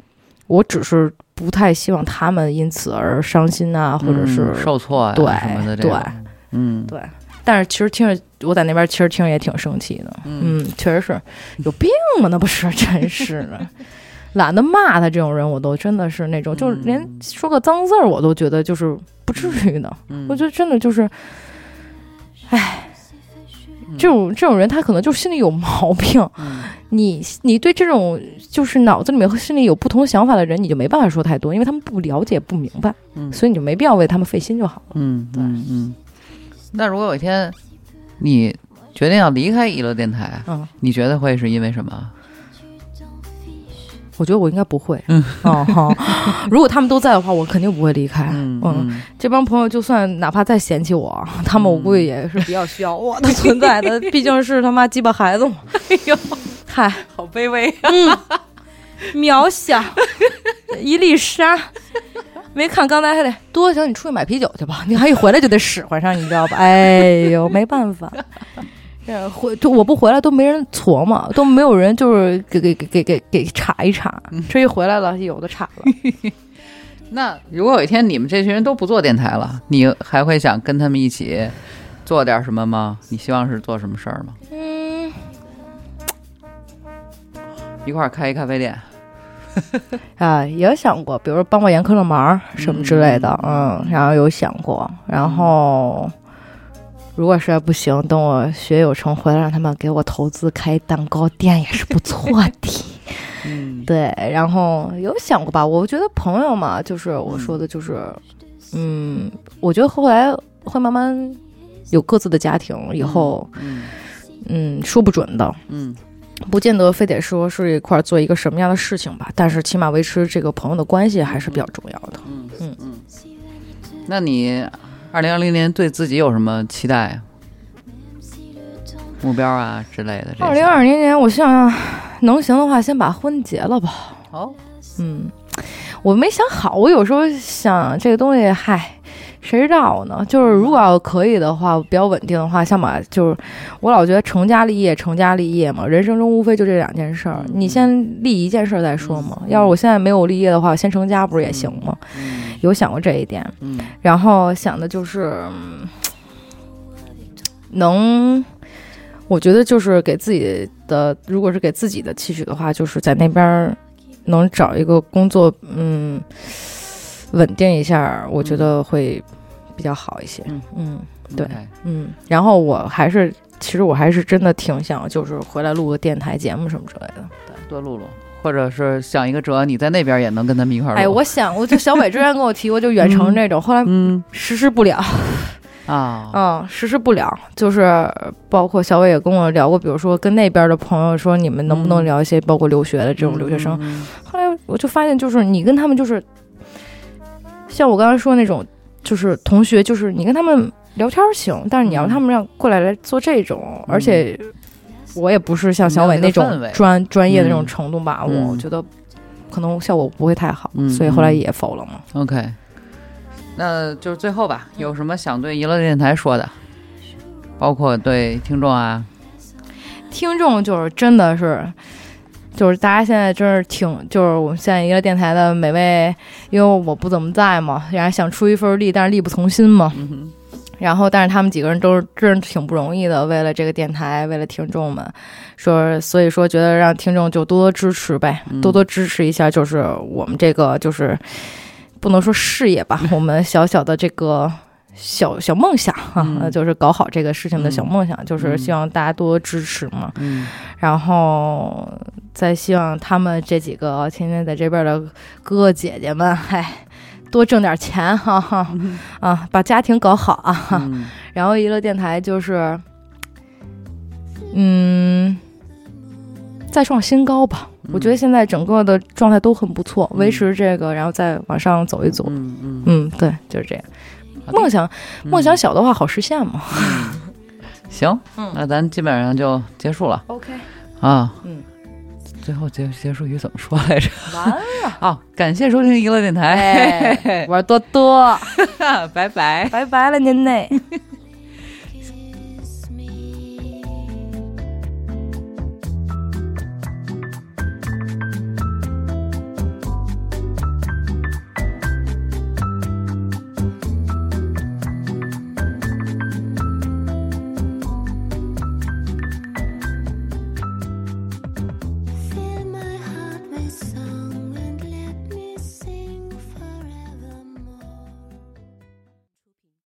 我只是不太希望他们因此而伤心啊，或者是嗯受挫啊对什么的这种，对嗯对。但是其实听着，我在那边其实听着也挺生气的。嗯嗯，确实是有病吗？那不是，真是的。[laughs] 懒得骂他这种人，我都真的是那种，就是连说个脏字儿，我都觉得就是不至于的。嗯，我觉得真的就是，唉，嗯这种这种人，他可能就心里有毛病。嗯你你对这种就是脑子里面和心里有不同想法的人，你就没办法说太多，因为他们不了解、不明白，嗯所以你就没必要为他们费心就好了。嗯嗯嗯。那如果有一天你决定要离开娱乐电台，嗯，你觉得会是因为什么？我觉得我应该不会。嗯，[laughs] 哦好，如果他们都在的话，我肯定不会离开。嗯这帮朋友就算哪怕再嫌弃我，他们我估计也是比较需要我的存在的，[laughs] 毕竟是他妈鸡巴孩子嘛。哎呦，嗨，好卑微。嗯，渺小，一粒沙。没看刚才还得多行，你出去买啤酒去吧，你还一回来就得使唤上，你知道吧？哎呦，没办法。这回就我不回来都没人琢磨，都没有人就是给给给给给给查一查，这一回来了有的查了。[laughs] 那如果有一天你们这群人都不做电台了，你还会想跟他们一起做点什么吗？你希望是做什么事儿吗？嗯，一块儿开一咖啡店？[laughs] 啊，也有想过，比如说帮帮严科的忙什么之类的，嗯，然后有想过，然后如果实在不行，等我学有成回来，让他们给我投资开蛋糕店也是不错的。嗯对，然后有想过吧？我觉得朋友嘛，就是我说的，就是，嗯，我觉得后来会慢慢有各自的家庭，以后，嗯嗯，说不准的，嗯不见得非得说是一块儿做一个什么样的事情吧，但是起码维持这个朋友的关系还是比较重要的。嗯嗯嗯。那你二零二零年对自己有什么期待啊？目标啊之类的？二零二零年，我想想，能行的话，先把婚结了吧。哦，嗯，我没想好，我有时候想这个东西，嗨，谁知道呢？就是如果要可以的话，比较稳定的话，想把就是我老觉得成家立业，成家立业嘛，人生中无非就这两件事儿，你先立一件事儿再说嘛。要是我现在没有立业的话，先成家不是也行吗？嗯有想过这一点，嗯然后想的就是嗯能。我觉得就是给自己的，如果是给自己的期许的话，就是在那边儿能找一个工作，嗯，稳定一下，我觉得会比较好一些。嗯嗯对嗯，然后我还是，其实我还是真的挺想，就是回来录个电台节目什么之类的。对多录录，或者是想一个辙，你在那边也能跟他们一块儿录。哎，我想，我就小伟之前跟我提过，就远程这种，后来嗯实施不了。啊 [laughs] 嗯，实施不了，就是包括小伟也跟我聊过，比如说跟那边的朋友说，你们能不能嗯聊一些包括留学的这种留学生？嗯后来我就发现，就是你跟他们就是，像我刚才说那种，就是同学，就是你跟他们聊天儿行，但是你要嗯。他们让过来来做这种，而且我也不是像小伟那那种专专业的那种嗯。程度吧嗯，我觉得可能效果不会太好，嗯所以后来嗯。也否了嘛。OK，那就是最后吧，有什么想对娱乐电台说的？包括对听众啊，听众就是真的是，就是大家现在真是挺，就是我们现在一个电台的每位，因为我不怎么在嘛，然后想出一份力，但是力不从心嘛。嗯，然后，但是他们几个人都是真是挺不容易的，为了这个电台，为了听众们，说，所以说觉得让听众就多多支持呗，嗯多多支持一下，就是我们这个就是不能说事业吧，[laughs] 我们小小的这个小小梦想就是搞好这个事情的小嗯梦想，就是嗯希望大家多支持嘛。嗯然后再希望他们这几个天天在这边的哥哥姐姐们，哎，多挣点钱哈哈啊，把家庭搞好啊。嗯 [laughs] 然后娱乐电台就是，嗯，再创新高吧。我觉得现在整个的状态都很不错，嗯维持这个，然后再往上走一走。嗯嗯嗯，对，就是这样。梦想，梦想小的话好实现嘛。[laughs] 行，嗯那咱基本上就结束了 OK，啊。嗯，最后结结束语怎么说来着？完了。[laughs] 好，感谢收听娱乐电台，哎，我是多多，[laughs] 拜拜。拜拜了您嘞。